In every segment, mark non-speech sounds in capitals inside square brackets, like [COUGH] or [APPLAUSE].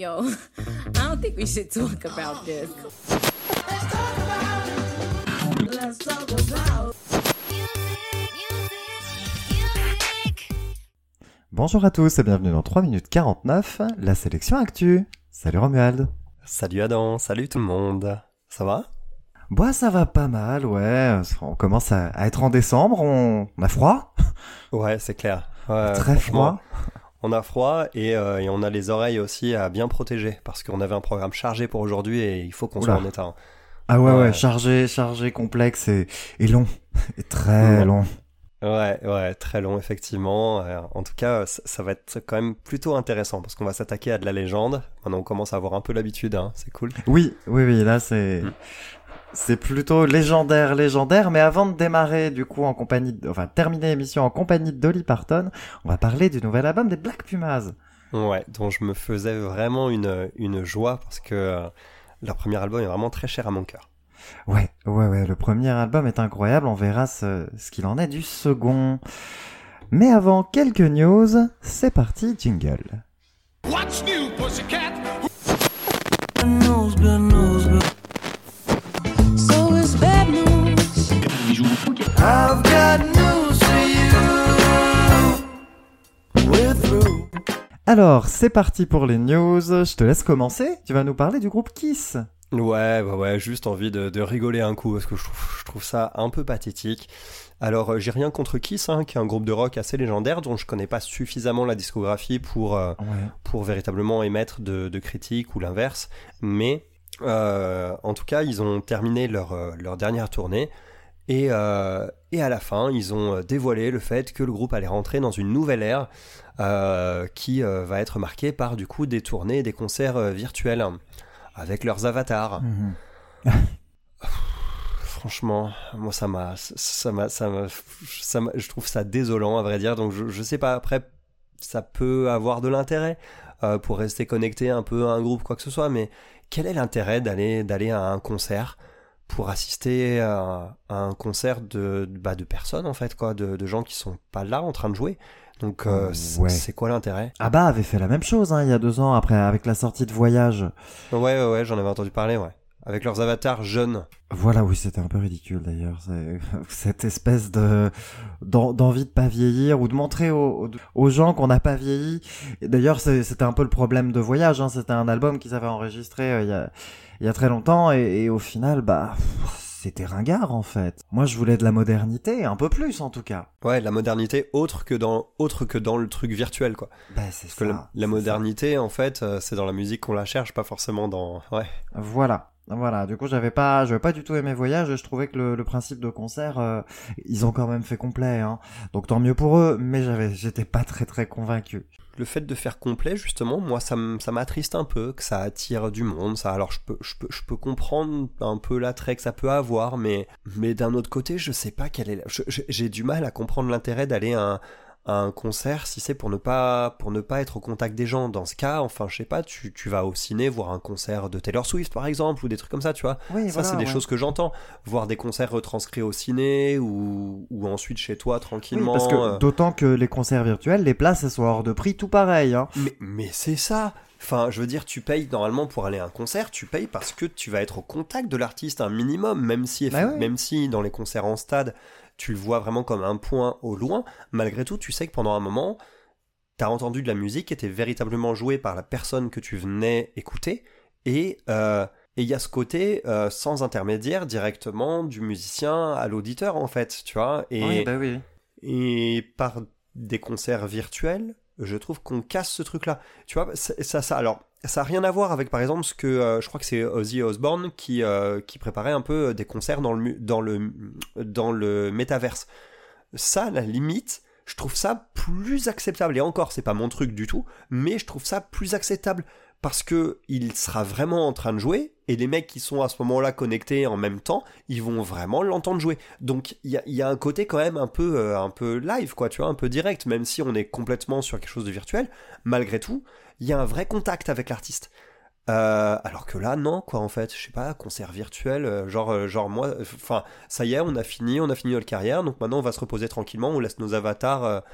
Yo, [LAUGHS] I don't think we should talk about this. Bonjour à tous et bienvenue dans 3 minutes 49, la sélection actu. Salut Romuald. Salut Adam, salut tout le monde. Ça va? Bah ça va pas mal, ouais. On commence à, être en décembre, on, on a froid? Ouais, c'est clair. Ouais, Très froid. On a froid et, euh, et on a les oreilles aussi à bien protéger parce qu'on avait un programme chargé pour aujourd'hui et il faut qu'on soit en état. hein. Ah ouais, ouais, Ouais. chargé, chargé, complexe et, et long. [LAUGHS] Et très long. Ouais, ouais, très long effectivement. Euh, en tout cas, ça, ça va être quand même plutôt intéressant parce qu'on va s'attaquer à de la légende. Maintenant, on commence à avoir un peu l'habitude, hein, c'est cool. Oui, oui, oui, là c'est... Mm. C'est plutôt légendaire, légendaire, mais avant de démarrer du coup en compagnie, de- enfin terminer l'émission en compagnie de Dolly Parton, on va parler du nouvel album des Black Pumas. Ouais, dont je me faisais vraiment une, une joie parce que euh, leur premier album est vraiment très cher à mon cœur. Ouais, ouais, ouais, le premier album est incroyable, on verra ce, ce qu'il en est du second. Mais avant quelques news, c'est parti, jingle. What's new, pussycat? Alors, c'est parti pour les news. Je te laisse commencer. Tu vas nous parler du groupe Kiss. Ouais, ouais, ouais, juste envie de, de rigoler un coup parce que je trouve, je trouve ça un peu pathétique. Alors, euh, j'ai rien contre Kiss, hein, qui est un groupe de rock assez légendaire dont je connais pas suffisamment la discographie pour, euh, Ouais. pour véritablement émettre de, de critiques ou l'inverse. Mais euh, en tout cas, ils ont terminé leur, leur dernière tournée. Et, euh, et à la fin, ils ont euh, dévoilé le fait que le groupe allait rentrer dans une nouvelle ère euh, qui euh, va être marquée par du coup des tournées et des concerts virtuels avec leurs avatars. Mhm. [LAUGHS] Franchement, moi ça m'a, ça m'a, ça m'a, je trouve ça désolant à vrai dire. Donc je, je sais pas après, ça peut avoir de l'intérêt pour rester connecté un peu à un groupe quoi que ce soit, mais quel est l'intérêt d'aller d'aller à un concert pour assister à, à un concert de bah, de personnes en fait quoi, de, de gens qui sont pas là en train de jouer. Donc euh, c'est- Ouais. c'est quoi l'intérêt? Abba avait fait la même chose hein, il y a deux ans après avec la sortie de Voyage. Ouais ouais ouais, j'en avais entendu parler ouais. Avec leurs avatars jeunes. Voilà, oui, c'était un peu ridicule d'ailleurs. [LAUGHS] Cette espèce de d'en- d'envie de pas vieillir ou de montrer aux, gens qu'on n'a pas vieilli. D'ailleurs, c'était un peu le problème de Voyage. Hein. C'était un album qu'ils avaient enregistré euh, il y, a, il y a très longtemps et, et au final, bah, c'était ringard en fait. Moi, je voulais de la modernité, un peu plus en tout cas. Ouais, la modernité autre que dans autre que dans le truc virtuel quoi. Bah, c'est Parce que ça, la, la c'est ça. modernité, en fait, euh, c'est dans la musique qu'on la cherche, pas forcément dans. Ouais. Voilà. Voilà, du coup j'avais pas, j'avais pas du tout aimé Voyage. et Je trouvais que le, le principe de concert, euh, ils ont quand même fait complet, hein. Donc tant mieux pour eux, mais j'avais, j'étais pas très très convaincu. Le fait de faire complet, justement, moi, ça m'attriste un peu, que ça attire du monde. Ça, alors, je peux, comprendre un peu l'attrait que ça peut avoir, mais, mais d'un autre côté, je sais pas quel est. J'ai du mal à comprendre l'intérêt d'aller à à un concert si c'est pour ne pas, pour ne pas être au contact des gens. Dans ce cas, enfin, je sais pas, tu, tu vas au ciné voir un concert de Taylor Swift, par exemple, ou des trucs comme ça, tu vois. Oui, Ça, voilà, c'est des ouais. choses que j'entends. Voir des concerts retranscrits au ciné ou, ou ensuite chez toi Oui, tranquillement. parce que euh. d'autant que les concerts virtuels, les places elles sont hors de prix, tout pareil. Hein. Mais, mais c'est ça. Enfin, je veux dire, tu payes normalement pour aller à un concert, tu payes parce que tu vas être au contact de l'artiste un minimum, même si, Bah ouais. même si dans les concerts en stade, tu le vois vraiment comme un point au loin. Malgré tout, tu sais que pendant un moment, t'as entendu de la musique qui était véritablement jouée par la personne que tu venais écouter, et euh, et il y a ce côté euh, sans intermédiaire directement du musicien à l'auditeur en fait, tu vois. Et, Oui, bah oui. et par des concerts virtuels, je trouve qu'on casse ce truc-là. Tu vois, ça, ça, alors, ça a rien à voir avec, par exemple, ce que euh, je crois que c'est Ozzy Osbourne qui, euh, qui préparait un peu des concerts dans le, dans le, dans le métaverse. Ça, à la limite, je trouve ça plus acceptable. Et encore, c'est pas mon truc du tout, mais je trouve ça plus acceptable parce que il sera vraiment en train de jouer et les mecs qui sont à ce moment-là connectés en même temps, ils vont vraiment l'entendre jouer. Donc il y a, un côté quand même un peu, euh, un peu live, quoi, tu vois, un peu direct, même si on est complètement sur quelque chose de virtuel. Malgré tout, il y a un vrai contact avec l'artiste. Euh, alors que là, non, quoi, en fait, je sais pas, concert virtuel, euh, genre, genre moi, enfin, ça y est, on a fini, on a fini notre carrière, donc maintenant on va se reposer tranquillement, on laisse nos avatars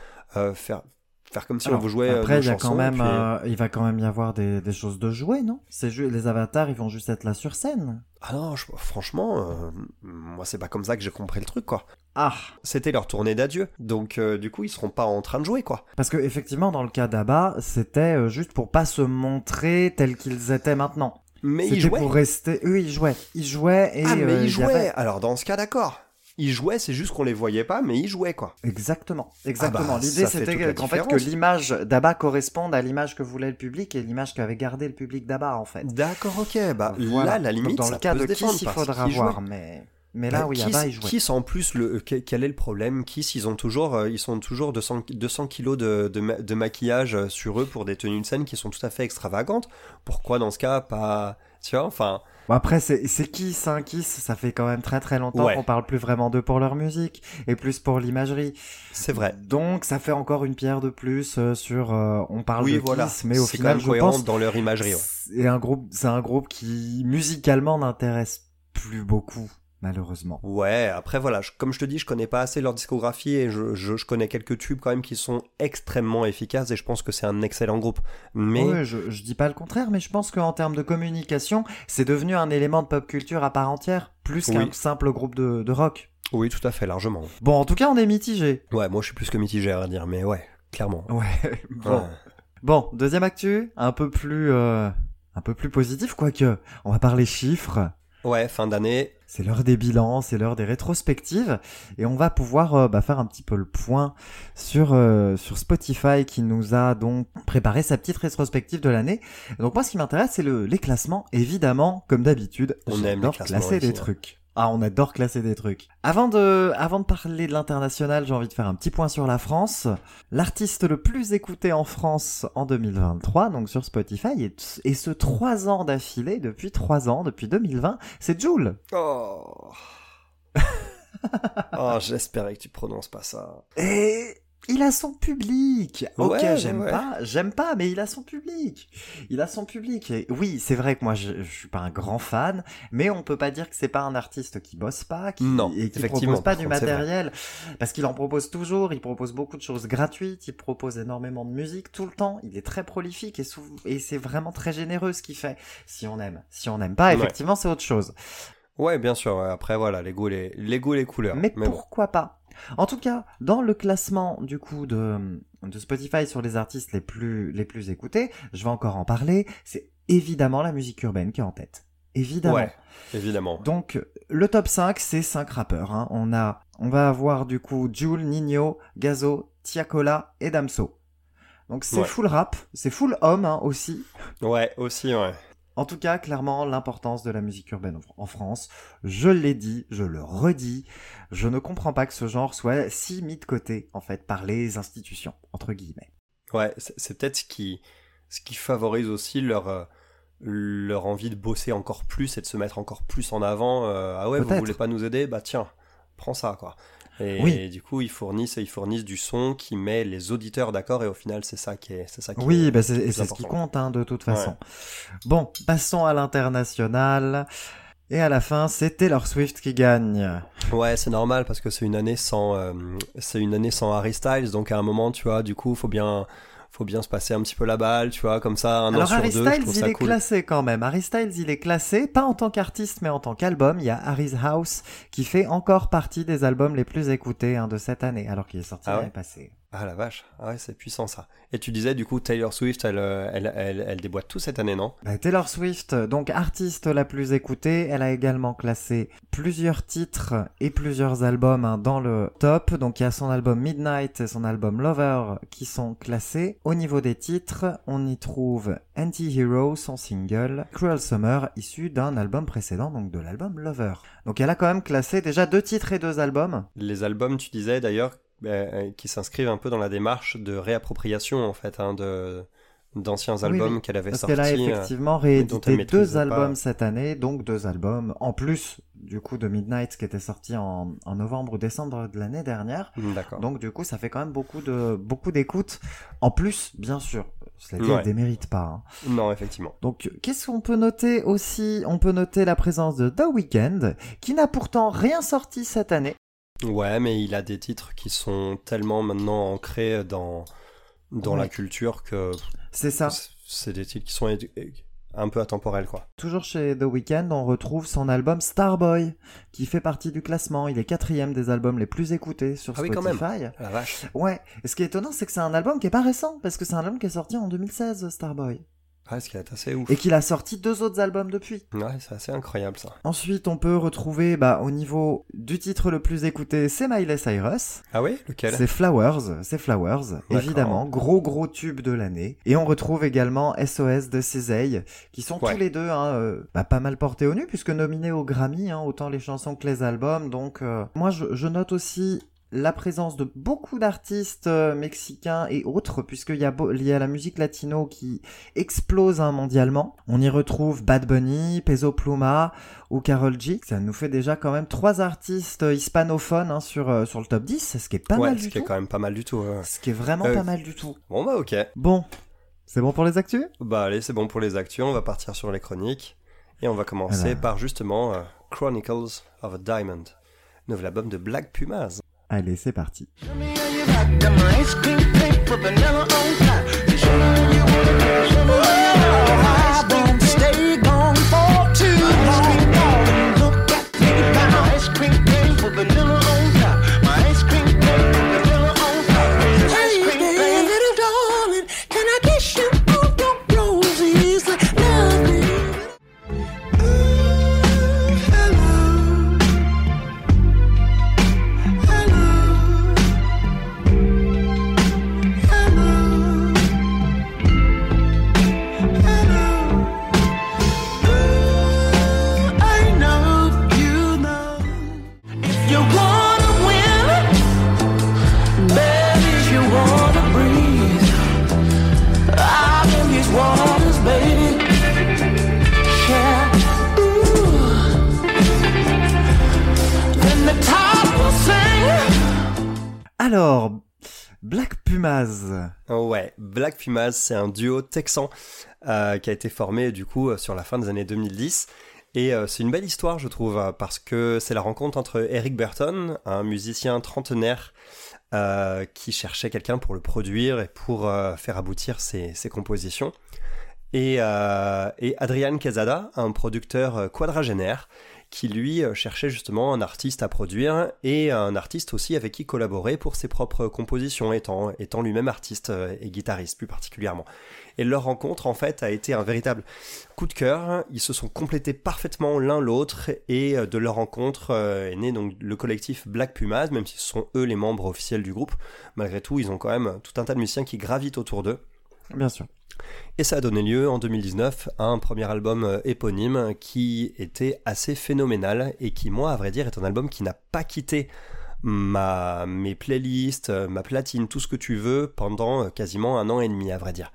faire, faire comme si Alors, on vous jouait euh, Après, il y a quand même, puis- euh, il va quand même y avoir des, des choses de jouer, non? C'est les avatars, ils vont juste être là sur scène. Ah non, je- franchement, euh, moi c'est pas comme ça que j'ai compris le truc quoi. Ah, C'était leur tournée d'adieu, donc euh, du coup ils seront pas en train de jouer quoi. parce que effectivement, dans le cas d'Abba, c'était juste pour pas se montrer tels qu'ils étaient maintenant. Mais ils jouaient. pour rester. Eux, ils jouaient, ils jouaient et. Ah mais ils jouaient. avait- Alors dans ce cas d'accord. Ils jouaient, c'est juste qu'on les voyait pas, mais ils jouaient quoi. Exactement, exactement. bah, L'idée c'était qu'en fait que l'image d'Abba corresponde à l'image que voulait le public et l'image qu'avait gardé le public d'Abba en fait. D'accord, ok. Bah Voilà. là, la Donc, limite, dans ça le cas de Kiss, il faudra voir, mais mais là Bah, oui, Kiss, Abba il jouait. Kiss, en plus, le, que- quel est le problème? Kiss, ils ont toujours, euh, ils sont toujours 200, 200 kilos de, de, de maquillage euh, sur eux pour des tenues de scène qui sont tout à fait extravagantes. Pourquoi dans ce cas pas, tu vois, enfin, Bon, après, c'est c'est Kiss, hein. Kiss, ça fait quand même très très longtemps Ouais. qu'on parle plus vraiment d'eux pour leur musique et plus pour l'imagerie. c'est vrai. Donc, ça fait encore une pierre de plus euh, sur. euh, on parle Oui, de voilà. Kiss, mais au final, je pense dans leur imagerie. ouais. c'est un groupe, c'est un groupe qui musicalement n'intéresse plus beaucoup, malheureusement. Ouais, après voilà, je- comme je te dis, je connais pas assez leur discographie et je, je, je connais quelques tubes quand même qui sont extrêmement efficaces et je pense que c'est un excellent groupe. Mais Ouais, je, je dis pas le contraire, mais je pense qu'en termes de communication, c'est devenu un élément de pop culture à part entière, plus qu'un Oui. simple groupe de, de rock. oui, tout à fait, largement. Bon, en tout cas, on est mitigé. Ouais, moi je suis plus que mitigé à dire, mais ouais, clairement. Ouais, [LAUGHS] bon. Ouais. Bon, deuxième actu, un peu plus, euh, un peu plus positif, quoique. On va parler chiffres. Ouais, fin d'année. C'est l'heure des bilans, c'est l'heure des rétrospectives, et on va pouvoir euh, bah, faire un petit peu le point sur euh, sur Spotify qui nous a donc préparé sa petite rétrospective de l'année. Donc moi, ce qui m'intéresse, c'est le les classements. Évidemment, comme d'habitude, On aime les classer des ici, hein. trucs. Ah, on adore classer des trucs. Avant de, avant de parler de l'international, j'ai envie de faire un petit point sur la France. L'artiste le plus écouté en France en 2023, donc sur Spotify, et, et ce trois ans d'affilée, depuis trois ans, depuis 2020, c'est Joule. Oh. [LAUGHS] oh, j'espérais que tu prononces pas ça. Et il a son public. Ok, Ouais, j'aime ouais. pas, j'aime pas, mais il a son public. Il a son public. Et oui, c'est vrai que moi, je, je suis pas un grand fan, mais on peut pas dire que c'est pas un artiste qui bosse pas, qui, Non, et qui propose pas du matériel, parce qu'il en propose toujours. Il propose beaucoup de choses gratuites. Il propose énormément de musique tout le temps. Il est très prolifique et, c'est vraiment très généreux ce qu'il fait. Si on aime, si on n'aime pas, Ouais. effectivement, c'est autre chose. Ouais, bien sûr. Après, voilà, les goûts, les, les goûts, les couleurs. Mais, pourquoi pas? En tout cas, dans le classement du coup de, de Spotify sur les artistes les plus les plus écoutés, je vais encore en parler. C'est évidemment la musique urbaine qui est en tête. Évidemment. Ouais, évidemment. Donc le top 5, c'est 5 rappeurs. hein. On a, on va avoir du coup Jul, Nino, Gazo, Tiakola et Damso. Donc c'est Ouais. full rap, c'est full homme hein, aussi. Ouais, aussi, ouais. En tout cas, clairement, l'importance de la musique urbaine en France, je l'ai dit, je le redis, je ne comprends pas que ce genre soit si mis de côté, en fait, par les institutions, entre guillemets. Ouais, c'est peut-être ce qui, ce qui favorise aussi leur, euh, leur envie de bosser encore plus et de se mettre encore plus en avant. euh, ah ouais, vous voulez pas nous aider? Bah tiens, prends ça, quoi. Et, Oui. et du coup, ils fournissent, ils fournissent du son qui met les auditeurs d'accord et au final, c'est ça qui est, c'est ça qui Oui, est bah c'est ce qui compte, hein, de toute façon. Bon, passons à l'international. Et à la fin, c'est Taylor Swift qui gagne. Ouais, c'est normal parce que c'est une année sans, euh, c'est une année sans Harry Styles, donc à un moment, tu vois, du coup, faut bien, faut bien se passer un petit peu la balle, tu vois, comme ça, un an Alors sur Harry deux, je Styles, il est cool. classé quand même. Harry Styles, il est classé, pas en tant qu'artiste, mais en tant qu'album. Il y a Harry's House, qui fait encore partie des albums les plus écoutés hein, de cette année, alors qu'il est sorti Ah ouais? l'année passée. Ah la vache, ah ouais, c'est puissant ça. Et tu disais du coup Taylor Swift, elle, euh, elle, elle, elle déboîte tout cette année, non? Bah, Taylor Swift, donc artiste la plus écoutée, elle a également classé plusieurs titres et plusieurs albums hein, dans le top. Donc il y a son album Midnight et son album Lover qui sont classés. Au niveau des titres, on y trouve Anti-Hero, son single, Cruel Summer, issu d'un album précédent, donc de l'album Lover. Donc elle a quand même classé déjà deux titres et deux albums. Les albums, tu disais d'ailleurs, euh, qui s'inscrivent un peu dans la démarche de réappropriation en fait, hein, de d'anciens albums oui. qu'elle avait Parce sortis. qu'elle a euh, effectivement réédité deux albums pas. cette année, donc deux albums en plus du coup de Midnight qui était sorti en, en novembre ou décembre de l'année dernière. D'accord. Donc du coup ça fait quand même beaucoup de beaucoup d'écoutes. En plus, bien sûr, cela dit, Ouais. démérite pas. hein. Non, effectivement. Donc qu'est-ce qu'on peut noter aussi? On peut noter la présence de The Weeknd, qui n'a pourtant rien sorti cette année. Ouais, mais il a des titres qui sont tellement maintenant ancrés dans dans Ouais. la culture que C'est ça. c'est des titres qui sont un peu atemporels, quoi. Toujours chez The Weeknd, on retrouve son album Starboy, qui fait partie du classement. Il est quatrième des albums les plus écoutés sur Ah oui, quand même. La vache. Ouais. Et ce qui est étonnant, c'est que c'est un album qui est pas récent, parce que c'est un album qui est sorti en 2016, Starboy. Ah, ce qui est assez ouf. Et qu'il a sorti deux autres albums depuis. Ouais, c'est assez incroyable, ça. Ensuite, on peut retrouver, bah, au niveau du titre le plus écouté, c'est Miley Cyrus. Ah oui? Lequel? C'est Flowers, c'est Flowers, évidemment, gros gros tube de l'année. Et on retrouve également SOS de Cézanne, qui sont Ouais. tous les deux hein, euh, bah, pas mal portés au nu, puisque nominés au Grammy, hein, autant les chansons que les albums. Donc euh, moi je, je note aussi la présence de beaucoup d'artistes euh, mexicains et autres, puisqu'il y, a beau- il y a la musique latino qui explose hein, mondialement. On y retrouve Bad Bunny, Peso Pluma ou Carol G. Ça nous fait déjà quand même trois artistes euh, hispanophones hein, sur, euh, sur le top 10, ce qui est pas ouais, mal ce du qui est quand même pas mal du tout. ouais. Ce qui est vraiment Euh, pas mal du tout. Bon, bah, ok. Bon, c'est bon pour les actus? Bah, allez, c'est bon pour les actus. On va partir sur les chroniques. Et on va commencer Alors. par justement euh, Chronicles of a Diamond, nouvel album de Black Pumas. Allez, c'est parti. Alors, Black Pumas. Ouais, Black Pumas, c'est un duo texan euh, qui a été formé du coup euh, sur la fin des années 2010. Et euh, c'est une belle histoire, je trouve, euh, parce que c'est la rencontre entre Eric Burton, un musicien trentenaire qui cherchait quelqu'un pour le produire et pour faire aboutir ses, compositions, et, Adrian Quesada, un producteur quadragénaire, qui lui euh, cherchait justement un artiste à produire et un artiste aussi avec qui collaborer pour ses propres compositions, étant, lui-même artiste euh, et guitariste plus particulièrement. Et leur rencontre en fait a été un véritable coup de cœur. Ils se sont complétés parfaitement l'un l'autre et euh, de leur rencontre est né donc le collectif Black Pumas, même si ce sont eux les membres officiels du groupe. Malgré tout, ils ont quand même tout un tas de musiciens qui gravitent autour d'eux. Bien sûr. Et ça a donné lieu en 2019 à un premier album euh, éponyme qui était assez phénoménal et qui, moi, à vrai dire, est un album qui n'a pas quitté ma, mes playlists, euh, ma platine, tout ce que tu veux pendant euh, quasiment un an et demi, à vrai dire.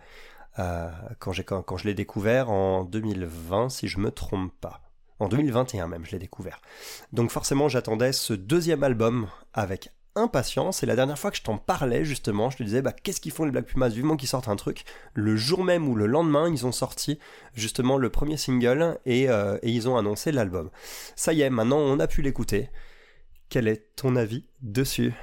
Euh, quand, quand, quand je l'ai découvert en 2020, si je me trompe pas. En 2021 même, je l'ai découvert. Donc forcément, j'attendais ce deuxième album avec impatience. Et la dernière fois que je t'en parlais, justement, je te disais, bah, qu'est-ce qu'ils font les Black Pumas? Vivement qu'ils sortent un truc. Le jour même ou le lendemain, ils ont sorti justement le premier single et, euh, et ils ont annoncé l'album. Ça y est, maintenant on a pu l'écouter. Quel est ton avis dessus?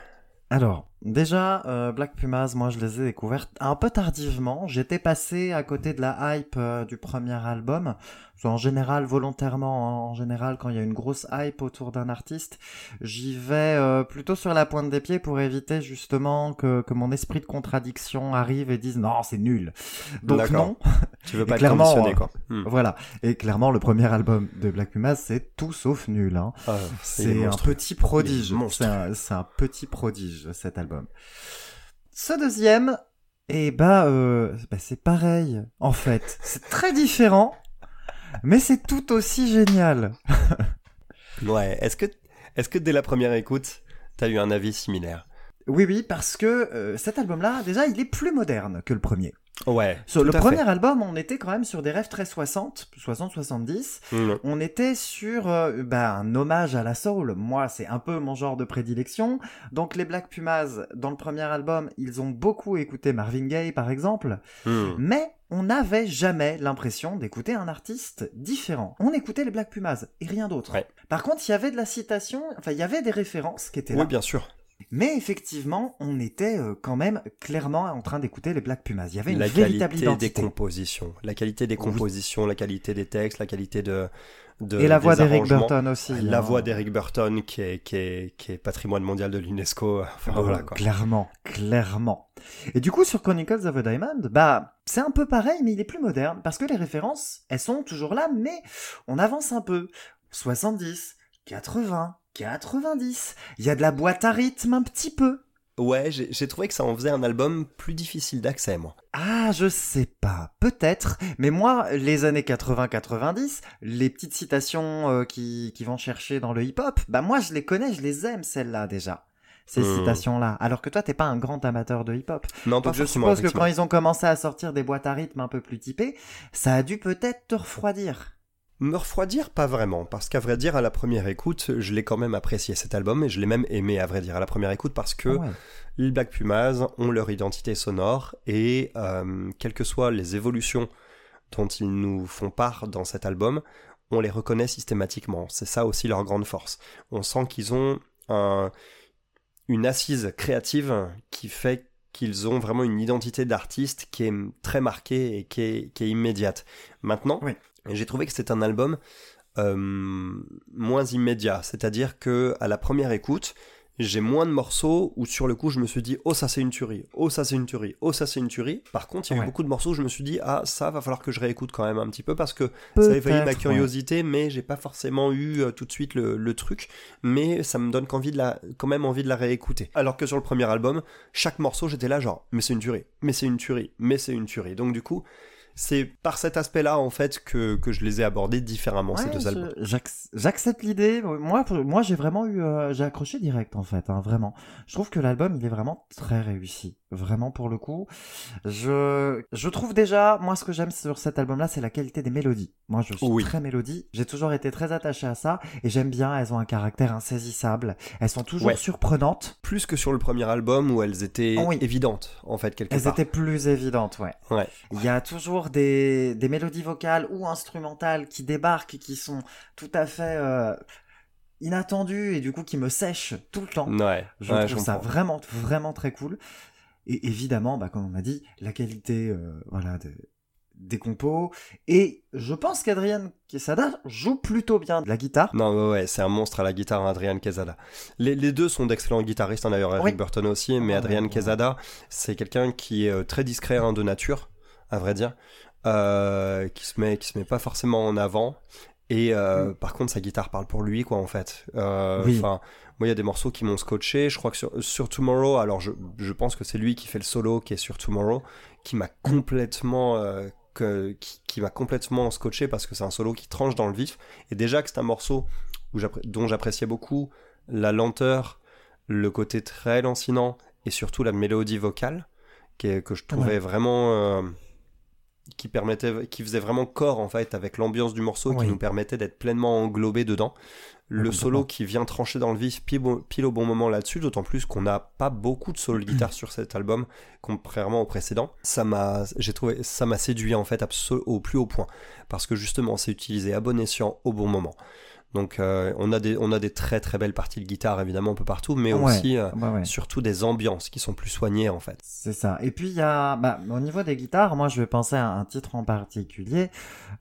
Alors, déjà, euh, Black Pumas, moi je les ai découvertes un peu tardivement. J'étais passé à côté de la hype euh, du premier album. En général, volontairement, hein, en général, quand il y a une grosse hype autour d'un artiste, j'y vais euh, plutôt sur la pointe des pieds pour éviter justement que, que mon esprit de contradiction arrive et dise non, c'est nul. Donc non, [LAUGHS] Tu veux pas te clairement, conditionner, euh, quoi. Hmm. voilà. Et clairement, le premier album de Black Pumas, c'est tout sauf nul. Hein. Ah, C'est un petit prodige. C'est un, c'est un petit prodige, cet album. Ce deuxième, eh bah, euh, bah, c'est pareil, en fait. C'est très différent, mais c'est tout aussi génial. [LAUGHS] Ouais, est-ce que, est-ce que dès la première écoute, t'as eu un avis similaire? Oui, oui, parce que euh, cet album-là, déjà, il est plus moderne que le premier. Ouais. Sur le premier fait. album, on était quand même sur des rêves très 60, 60-70. Hmm. On était sur euh, bah, un hommage à la soul. Moi, c'est un peu mon genre de prédilection. Donc les Black Pumas, dans le premier album, ils ont beaucoup écouté Marvin Gaye, par exemple. Hmm. Mais on n'avait jamais l'impression d'écouter un artiste différent. On écoutait les Black Pumas et rien d'autre. Ouais. Par contre, il y avait de la citation, enfin, il y avait des références qui étaient là. Oui, bien sûr. Mais effectivement, on était euh, quand même clairement en train d'écouter les Black Pumas. Il y avait une la véritable qualité des compositions, la qualité des compositions, la qualité des textes, la qualité de, de Et la voix d'Eric. Burton aussi. La hein. voix d'Eric Burton qui est, qui, est, qui est patrimoine mondial de l'UNESCO. [LAUGHS] Enfin, Euh, voilà, quoi. Clairement, clairement. Et du coup, sur Chronicles of a Diamond, bah, c'est un peu pareil, mais il est plus moderne, parce que les références, elles sont toujours là, mais on avance un peu. 70, 80, 90. Il y a de la boîte à rythme un petit peu. Ouais, j'ai trouvé que ça en faisait un album plus difficile d'accès, moi. Ah, je sais pas, peut-être, mais moi, les années 80-90, les petites citations euh, qui, qui vont chercher dans le hip-hop, bah moi je les connais, je les aime celles-là déjà, ces Hmm. citations-là, alors que toi t'es pas un grand amateur de hip-hop. Non, pas Donc je suppose que quand ils ont commencé à sortir des boîtes à rythme un peu plus typées, ça a dû peut-être te refroidir. Me refroidir, pas vraiment, parce qu'à vrai dire, à la première écoute, je l'ai quand même apprécié cet album, et je l'ai même aimé, à vrai dire, à la première écoute, parce que Ah ouais. les Black Pumas ont leur identité sonore, et euh, quelles que soient les évolutions dont ils nous font part dans cet album, on les reconnaît systématiquement. C'est ça aussi leur grande force. On sent qu'ils ont un- une assise créative qui fait qu'ils ont vraiment une identité d'artiste qui est très marquée et qui est, qui est immédiate. Maintenant, Oui. J'ai trouvé que c'est un album euh, moins immédiat, c'est-à-dire que à la première écoute, j'ai moins de morceaux où sur le coup je me suis dit oh ça c'est une tuerie, oh ça c'est une tuerie, oh ça c'est une tuerie. Par contre, il y a eu Ouais. beaucoup de morceaux où je me suis dit ah ça va falloir que je réécoute quand même un petit peu parce que ça éveillé ma ouais. curiosité, mais j'ai pas forcément eu euh, tout de suite le, le truc. Mais ça me donne qu'envie de la, quand même envie de la réécouter. Alors que sur le premier album, chaque morceau j'étais là genre mais c'est une tuerie, mais c'est une tuerie, mais c'est une tuerie. Donc du coup, c'est par cet aspect-là en fait que, que je les ai abordés différemment ces deux je- albums. j'ac- J'accepte l'idée. Moi, moi, j'ai vraiment eu, euh, j'ai accroché direct en fait, hein, vraiment. Je trouve que l'album, il est vraiment très réussi, vraiment pour le coup. Je, je trouve déjà, moi, ce que j'aime sur cet album-là, c'est la qualité des mélodies. Moi, je suis Oui. très mélodie. J'ai toujours été très attaché à ça, et j'aime bien. Elles ont un caractère insaisissable. Elles sont toujours Ouais. surprenantes. Plus que sur le premier album où elles étaient oui. évidentes en fait quelque Elles part. étaient plus évidentes, ouais. Ouais. Il y a toujours des, des mélodies vocales ou instrumentales qui débarquent et qui sont tout à fait euh, inattendues et du coup qui me sèchent tout le temps. Ouais. Je ouais, trouve ça vraiment, vraiment très cool. Et évidemment, bah, comme on m'a dit, la qualité euh, voilà, de- des compos. Et je pense qu'Adrian Quesada joue plutôt bien de la guitare. Non, ouais, ouais, c'est un monstre à la guitare, Adrian Quesada. Les, les deux sont d'excellents guitaristes, hein, d'ailleurs, Eric Oui. Burton aussi, mais Ah, Adrian ouais. Quesada, c'est quelqu'un qui est euh, très discret hein, de nature, à vrai dire, euh, qui se met, qui se met pas forcément en avant. Et euh, par contre, sa guitare parle pour lui, quoi, en fait. Euh, Oui. Enfin, moi, il y a des morceaux qui m'ont scotché. Je crois que sur, sur Tomorrow, alors je, je pense que c'est lui qui fait le solo, qui est sur Tomorrow, qui m'a complètement, que, qui, qui m'a complètement scotché parce que c'est un solo qui tranche dans le vif. Et déjà que c'est un morceau où dont j'appréciais beaucoup la lenteur, le côté très lancinant et surtout la mélodie vocale, qui est- que je trouvais Ouais. vraiment. euh, qui permettait, qui faisait vraiment corps en fait avec l'ambiance du morceau, Oui. qui nous permettait d'être pleinement englobé dedans. Le solo qui vient trancher dans le vif pile, au- pile au bon moment là-dessus, d'autant plus qu'on n'a pas beaucoup de solo de guitare sur cet album, contrairement au précédent. Ça m'a, j'ai trouvé, ça m'a séduit en fait au plus haut point, parce que justement c'est utilisé à bon escient au bon moment. Donc euh, on a des, on a des très très belles parties de guitare évidemment un peu partout, mais Ouais, aussi euh, ouais, ouais. surtout des ambiances qui sont plus soignées en fait. C'est ça. Et puis il y a, bah, au niveau des guitares, moi je vais penser à un titre en particulier.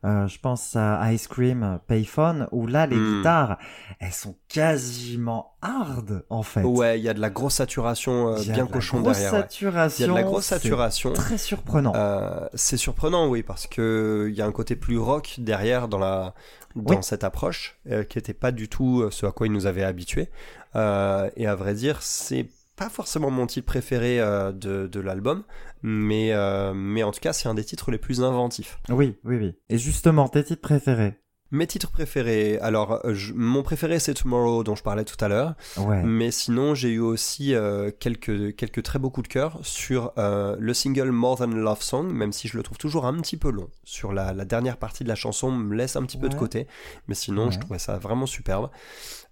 Euh, je pense à Ice Cream Payphone, où là les Hmm. guitares, elles sont quasiment hard en fait. Ouais, il y a de la grosse saturation euh, bien de cochon derrière. ouais. Saturation. Il y a de la grosse saturation. Très surprenant. Euh, c'est surprenant, oui, parce que il y a un côté plus rock derrière dans la dans Oui. cette approche euh, qui n'était pas du tout euh, ce à quoi il nous avait habitués. Euh, et à vrai dire, c'est pas forcément mon titre préféré euh, de, de l'album, mais euh, mais en tout cas, c'est un des titres les plus inventifs. Oui, oui, oui. Et justement, tes titres préférés? Mes titres préférés, alors euh, je- mon préféré c'est Tomorrow dont je parlais tout à l'heure, Ouais. mais sinon j'ai eu aussi euh, quelques quelques très beaux coups de cœur sur euh, le single More Than Love Song, même si je le trouve toujours un petit peu long. Sur la, la dernière partie de la chanson me laisse un petit peu de côté, mais sinon je trouvais ça vraiment superbe.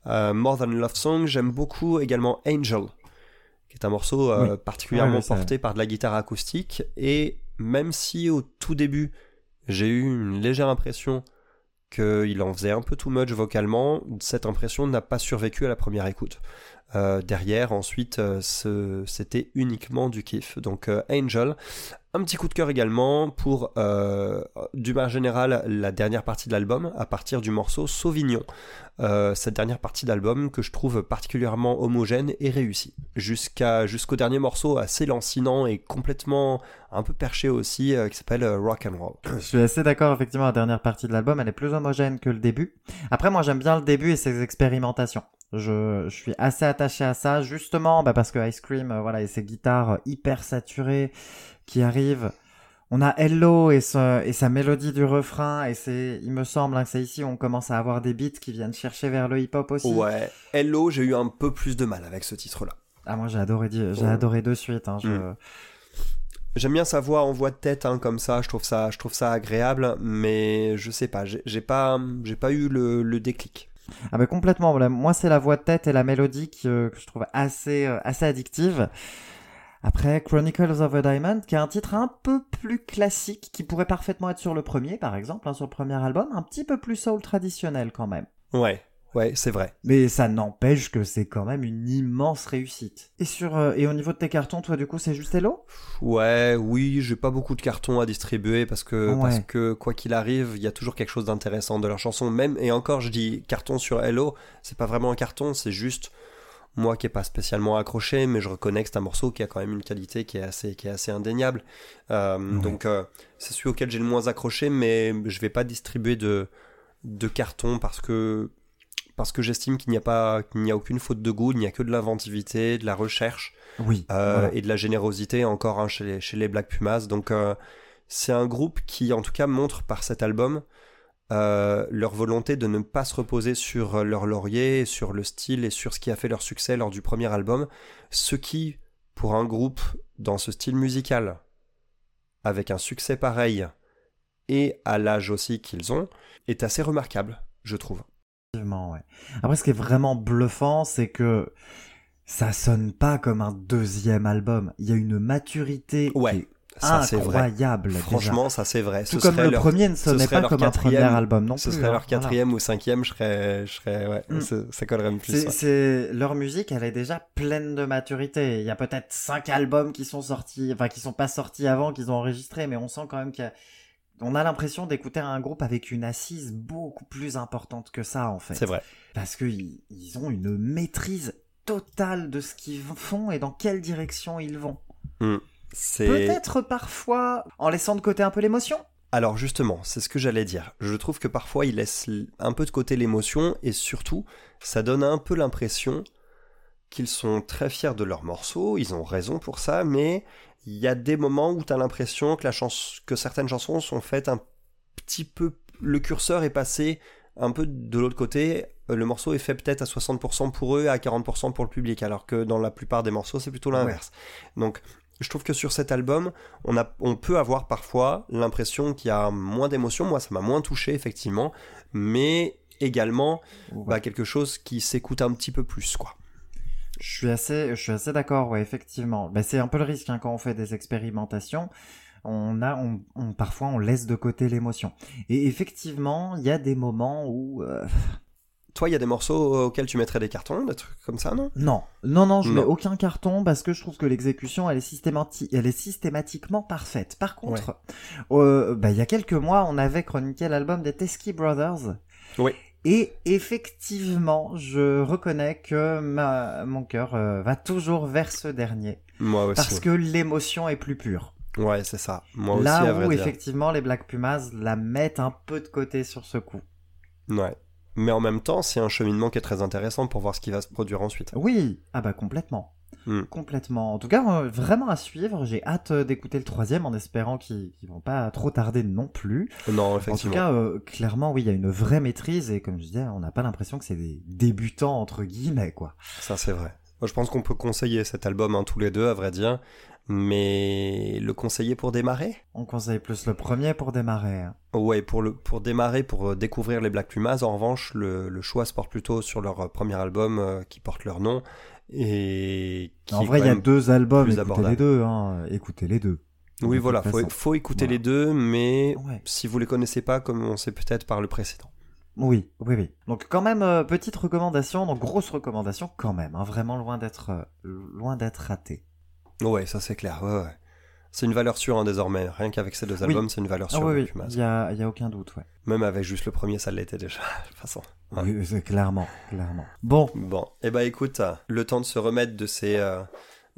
Euh, More Than Love Song, j'aime beaucoup également Angel, qui est un morceau Oui. particulièrement porté par de la guitare acoustique, et même si au tout début j'ai eu une légère impression qu'il en faisait un peu too much vocalement. Cette impression n'a pas survécu à la première écoute. Euh, derrière, ensuite, euh, c'était uniquement du kiff. Donc euh, Angel, un petit coup de cœur également pour, euh, du manière générale, la dernière partie de l'album, à partir du morceau Sauvignon. Euh, cette dernière partie d'album que je trouve particulièrement homogène et réussie. Jusqu'à, jusqu'au dernier morceau assez lancinant et complètement un peu perché aussi, euh, qui s'appelle euh, Rock and Roll. Je suis assez d'accord, effectivement, la dernière partie de l'album, elle est plus homogène que le début. Après, moi, j'aime bien le début et ses expérimentations. Je, suis assez attaché à ça, justement, bah, parce que Ice Cream, voilà, et ses guitares hyper saturées qui arrivent. On a Hello et, ce- et sa mélodie du refrain, et c'est, il me semble, hein, que c'est ici où on commence à avoir des beats qui viennent chercher vers le hip-hop aussi. Ouais, Hello, j'ai eu un peu plus de mal avec ce titre-là. Ah, moi, j'ai adoré, j'ai Oh. adoré de suite. Hein, je... Mm. J'aime bien sa voix en voix de tête hein, comme ça, je trouve ça, je trouve ça agréable, mais je sais pas, j'ai pas, j'ai pas eu le, le déclic. Ah bah complètement, moi c'est la voix de tête et la mélodie qui, euh, que je trouve assez, euh, assez addictive. Après Chronicles of a Diamond, qui est un titre un peu plus classique, qui pourrait parfaitement être sur le premier par exemple, hein, sur le premier album, un petit peu plus soul traditionnel quand même. Ouais, ouais, c'est vrai. Mais ça n'empêche que c'est quand même une immense réussite. Et sur euh, et au niveau de tes cartons, toi du coup c'est juste Hello? Ouais, oui, j'ai pas beaucoup de cartons à distribuer parce que, Ouais. parce que quoi qu'il arrive, il y a toujours quelque chose d'intéressant de leur chanson. Même, et encore, je dis carton sur Hello, c'est pas vraiment un carton, c'est juste moi qui est pas spécialement accroché, mais je reconnais que c'est un morceau qui a quand même une qualité qui est assez, qui est assez indéniable. Euh, Ouais. Donc, euh, c'est celui auquel j'ai le moins accroché, mais je vais pas distribuer de, de carton parce que, parce que j'estime qu'il n'y a pas, qu'il n'y a aucune faute de goût, il n'y a que de l'inventivité, de la recherche. Oui. Euh, voilà. et de la générosité encore hein, chez, les, chez les Black Pumas. Donc c'est un groupe qui en tout cas montre par cet album euh, leur volonté de ne pas se reposer sur leur laurier, sur le style et sur ce qui a fait leur succès lors du premier album. Ce qui, pour un groupe dans ce style musical, avec un succès pareil et à l'âge aussi qu'ils ont, est assez remarquable, je trouve. Ouais. Après, ce qui est vraiment bluffant, c'est que ça sonne pas comme un deuxième album. Il y a une maturité Ouais, qui est Ça vrai. incroyable. déjà. Franchement, ça c'est vrai. Tout Ce comme le leur- premier ne sonnait pas comme un premier album non Ce plus. serait hein, leur voilà. quatrième ou cinquième, je serais, je serais, ouais, Mm. ça, ça collerait me plus. C'est, ouais. c'est- leur musique, elle est déjà pleine de maturité. Il y a peut-être cinq albums qui sont sortis, enfin qui sont pas sortis avant, qu'ils ont enregistrés, mais on sent quand même qu'il y a- on a l'impression d'écouter un groupe avec une assise beaucoup plus importante que ça en fait. C'est vrai. Parce que ils ont une maîtrise totale de ce qu'ils font et dans quelle direction ils vont. C'est. Peut-être parfois en laissant de côté un peu l'émotion? Alors justement, c'est ce que j'allais dire. Je trouve que parfois ils laissent l- un peu de côté l'émotion et surtout, ça donne un peu l'impression qu'ils sont très fiers de leurs morceaux. Ils ont raison pour ça, mais il y a des moments où tu as l'impression que la chans- que certaines chansons sont faites un petit peu. Le curseur est passé un peu de l'autre côté. Euh, Le morceau est fait peut-être à 60% pour eux et à 40% pour le public, alors que dans la plupart des morceaux, c'est plutôt l'inverse. Donc, je trouve que sur cet album, on, a, on peut avoir parfois l'impression qu'il y a moins d'émotion. Moi, ça m'a moins touché, effectivement, mais également bah, quelque chose qui s'écoute un petit peu plus, quoi. Je suis assez, je suis assez d'accord, ouais, effectivement. Bah, c'est un peu le risque hein, quand on fait des expérimentations. On a, on, on- parfois, on laisse de côté l'émotion. Et effectivement, il y a des moments où, euh, Toi, il y a des morceaux auxquels tu mettrais des cartons, des trucs comme ça, non? Non, non, non, je Non. mets aucun carton parce que je trouve que l'exécution, elle est systémati- elle est systématiquement parfaite. Par contre, euh, bah, il y a quelques mois, on avait chroniqué l'album des Teskey Brothers. Oui. Et effectivement, je reconnais que ma, mon cœur euh, va toujours vers ce dernier. Moi aussi. Parce que l'émotion est plus pure. Ouais, c'est ça. Moi aussi, Là à où vrai dire. effectivement les Black Pumas la mettent un peu de côté sur ce coup. Ouais. Mais en même temps, c'est un cheminement qui est très intéressant pour voir ce qui va se produire ensuite. Oui, ah bah complètement. Hmm. Complètement. En tout cas, euh, vraiment à suivre. J'ai hâte euh, d'écouter le troisième en espérant qu'ils qu'ils vont pas trop tarder non plus. Non, En tout effectivement. cas, euh, clairement, oui, il y a une vraie maîtrise et comme je disais, on n'a pas l'impression que c'est des débutants entre guillemets, quoi. Ça, c'est vrai. Moi, je pense qu'on peut conseiller cet album hein, tous les deux, à vrai dire. Mais le conseiller pour démarrer? On conseille plus le premier pour démarrer. hein. Ouais, pour, le, pour démarrer, pour euh, découvrir les Black Pumas, en revanche, le, le choix se porte plutôt sur leur euh, premier album euh, qui porte leur nom. Et qui En vrai, il y a deux albums. Écoutez abordable. les deux. Hein. Écoutez les deux. Oui, voilà, faut, faut écouter Voilà. les deux, mais Ouais. si vous les connaissez pas, commencez peut-être par le précédent. Oui, oui, oui. Donc quand même, euh, petite recommandation, donc grosse recommandation quand même, hein, vraiment loin d'être euh, loin d'être raté. Ouais, ça c'est clair. Ouais, ouais. C'est une valeur sûre hein, désormais. Rien qu'avec ces deux Oui. albums, c'est une valeur Ah sûre. oui, de oui, il y a, il y a aucun doute, ouais. Même avec juste le premier, ça l'était déjà. [LAUGHS] De toute façon. Ouais. Oui, clairement, clairement. Bon, Bon, et bah écoute, euh, le temps de se remettre de ces, euh,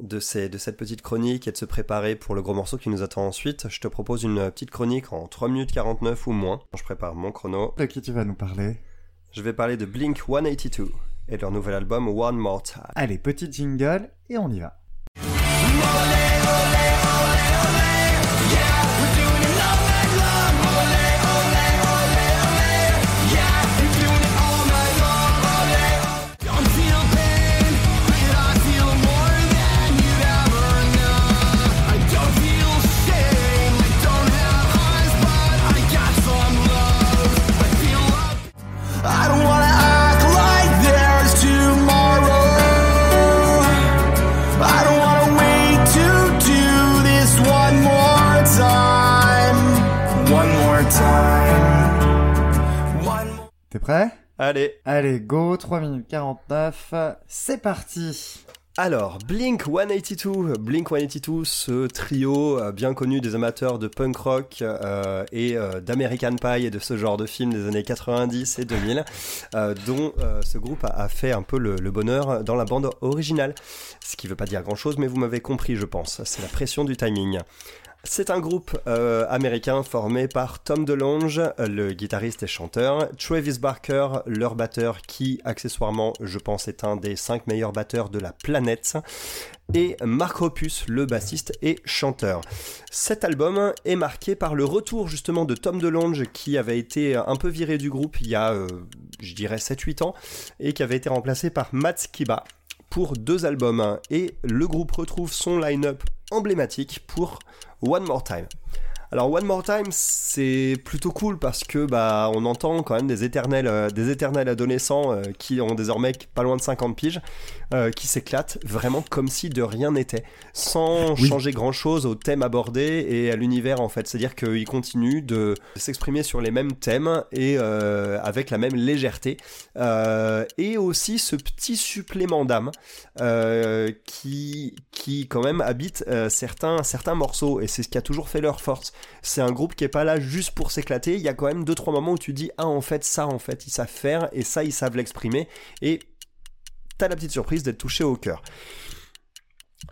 de ces, de cette petite chronique et de se préparer pour le gros morceau qui nous attend ensuite, je te propose une petite chronique en 3 minutes 49 ou moins. Je prépare mon chrono. de qui tu vas nous parler? Je vais parler de Blink 182 et de leur nouvel album One More Time. Allez, petit jingle et on y va. Prêt Allez, Allez, go, 3 minutes 49, c'est parti alors Blink 182, Blink 182, ce trio euh, bien connu des amateurs de punk rock euh, et euh, d'American Pie et de ce genre de films des années 90 et 2000, euh, dont ce groupe a, a fait un peu le, le bonheur dans la bande originale. Ce qui veut pas dire grand chose, mais vous m'avez compris, je pense. C'est la pression du timing. C'est un groupe euh, américain formé par Tom DeLonge, euh, le guitariste et chanteur, Travis Barker, leur batteur qui, accessoirement, je pense, est un des cinq meilleurs batteurs de la planète, et Mark Hoppus, le bassiste et chanteur. Cet album est marqué par le retour justement de Tom DeLonge qui avait été un peu viré du groupe il y a, euh, je dirais, 7-8 ans, et qui avait été remplacé par Matt Skiba pour deux albums. Et le groupe retrouve son line-up emblématique pour One More Time. Alors One More Time, c'est plutôt cool parce que bah on entend quand même des éternels, euh, des éternels adolescents euh, qui ont désormais pas loin de 50 piges, euh, qui s'éclatent vraiment comme si de rien n'était, sans Oui. changer grand chose au thème abordé et à l'univers en fait. C'est-à-dire qu'ils continuent de s'exprimer sur les mêmes thèmes et euh, avec la même légèreté. Euh, et aussi ce petit supplément d'âme qui, qui quand même habite certains, certains morceaux et c'est ce qui a toujours fait leur force. C'est un groupe qui est pas là juste pour s'éclater. Il y a quand même deux trois moments où tu dis ah en fait ça en fait ils savent faire et ça ils savent l'exprimer et t'as la petite surprise d'être touché au cœur.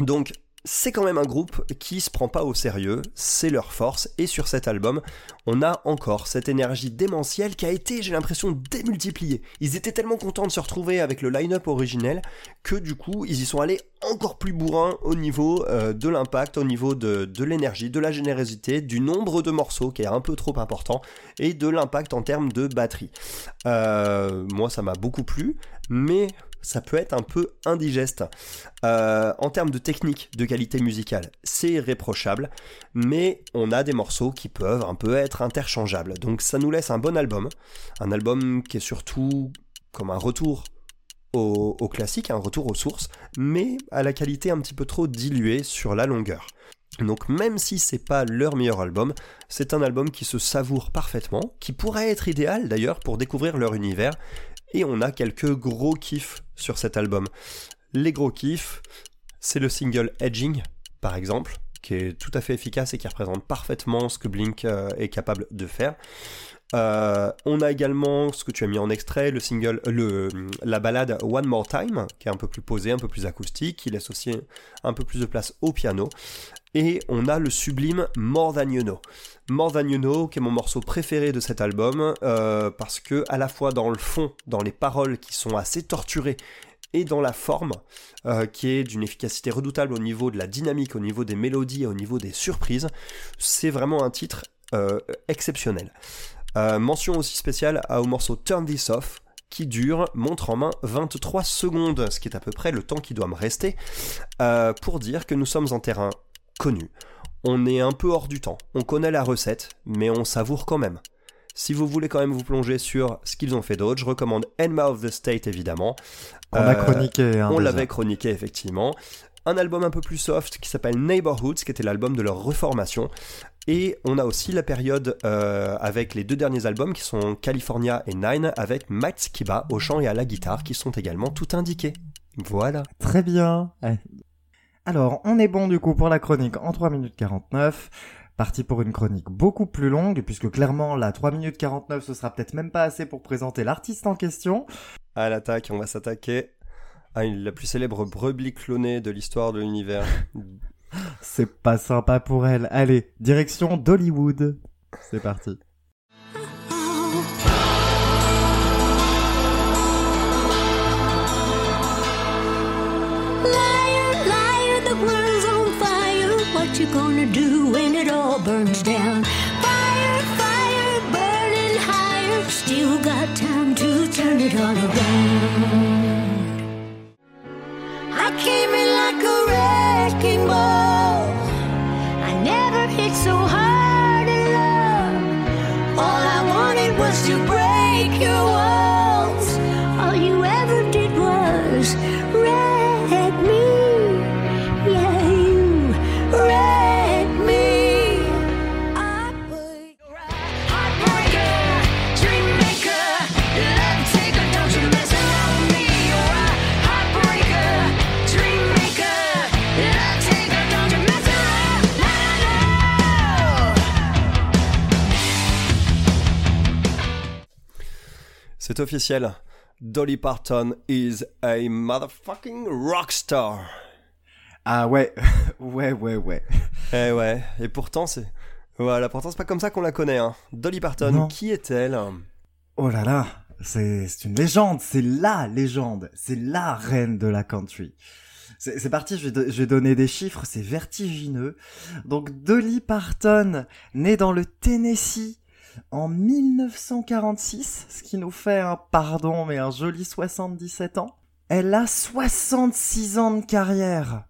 Donc c'est quand même un groupe qui se prend pas au sérieux, c'est leur force, et sur cet album, on a encore cette énergie démentielle qui a été, j'ai l'impression, démultipliée. Ils étaient tellement contents de se retrouver avec le line-up originel que du coup, ils y sont allés encore plus bourrins au niveau euh, de l'impact, au niveau de, de l'énergie, de la générosité, du nombre de morceaux qui est un peu trop important, et de l'impact en termes de batterie. Euh, moi, ça m'a beaucoup plu, mais ça peut être un peu indigeste. Euh, en termes de technique, de qualité musicale, c'est irréprochable, mais on a des morceaux qui peuvent un peu être interchangeables. Donc ça nous laisse un bon album, un album qui est surtout comme un retour au, au classique, un retour aux sources, mais à la qualité un petit peu trop diluée sur la longueur. Donc même si c'est pas leur meilleur album, c'est un album qui se savoure parfaitement, qui pourrait être idéal d'ailleurs pour découvrir leur univers, et on a quelques gros kiffs sur cet album. Les gros kiffs, c'est le single Edging, par exemple, qui est tout à fait efficace et qui représente parfaitement ce que Blink euh, est capable de faire. Euh, on a également ce que tu as mis en extrait, le single, le, la balade One More Time, qui est un peu plus posée, un peu plus acoustique, qui laisse aussi un peu plus de place au piano. Et on a le sublime More Than You Know. More Than You Know, qui est mon morceau préféré de cet album, euh, parce que à la fois dans le fond, dans les paroles qui sont assez torturées, et dans la forme, euh, qui est d'une efficacité redoutable au niveau de la dynamique, au niveau des mélodies au niveau des surprises, c'est vraiment un titre euh, exceptionnel. Mention aussi spéciale au morceau Turn This Off, qui dure, montre en main 23 secondes, ce qui est à peu près le temps qui doit me rester, pour dire que nous sommes en terrain connu. On est un peu hors du temps, on connaît la recette, mais on savoure quand même. Si vous voulez quand même vous plonger sur ce qu'ils ont fait d'autre, je recommande Enma of the State évidemment. On a Euh, chroniqué. hein, on l'avait chroniqué effectivement. un album un peu plus soft qui s'appelle Neighborhoods, qui était l'album de leur reformation. Et on a aussi la période euh, avec les deux derniers albums qui sont California et Nine, avec Matt Skiba au chant et à la guitare, qui sont également tout indiqués. Voilà. Très bien. Alors, on est bon du coup pour la chronique en 3 minutes 49. Parti pour une chronique beaucoup plus longue, puisque clairement, la 3 minutes 49, ce sera peut-être même pas assez pour présenter l'artiste en question. À l'attaque, on va s'attaquer à une- la plus célèbre brebis clonée de l'histoire de l'univers. [LAUGHS] C'est pas sympa pour elle. Allez, direction d'Hollywood. C'est parti. Wrecking ball. C'est officiel. Dolly Parton is a motherfucking rockstar. Ah ouais, [LAUGHS] ouais, ouais, ouais. Eh ouais, et pourtant c'est... Voilà, pourtant c'est pas comme ça qu'on la connaît, hein. Dolly Parton, Non. qui est-elle? Oh là là, c'est une légende, c'est la légende, c'est la reine de la country. C'est parti, je vais, je vais donner des chiffres, c'est vertigineux. Donc Dolly Parton, née dans le Tennessee en 1946, ce qui nous fait un pardon, mais un joli 77 ans. Elle a 66 ans de carrière.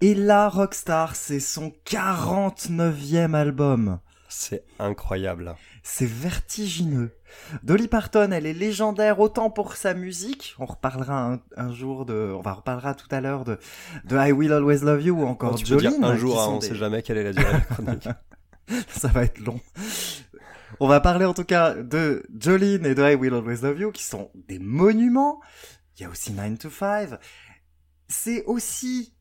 Et là, Rockstar, c'est son 49e album. C'est incroyable. C'est vertigineux. Dolly Parton, elle est légendaire autant pour sa musique. On reparlera un, un jour de, on va reparlera tout à l'heure de, de I Will Always Love You ou encore Bon, tu peux dire Jolene. un jour, hein, on des- sait jamais quelle est la durée de la chronique. [LAUGHS] [LAUGHS] Ça va être long. On va parler en tout cas de Jolene et de I Will Always Love You qui sont des monuments. Il y a aussi 9 to 5. C'est aussi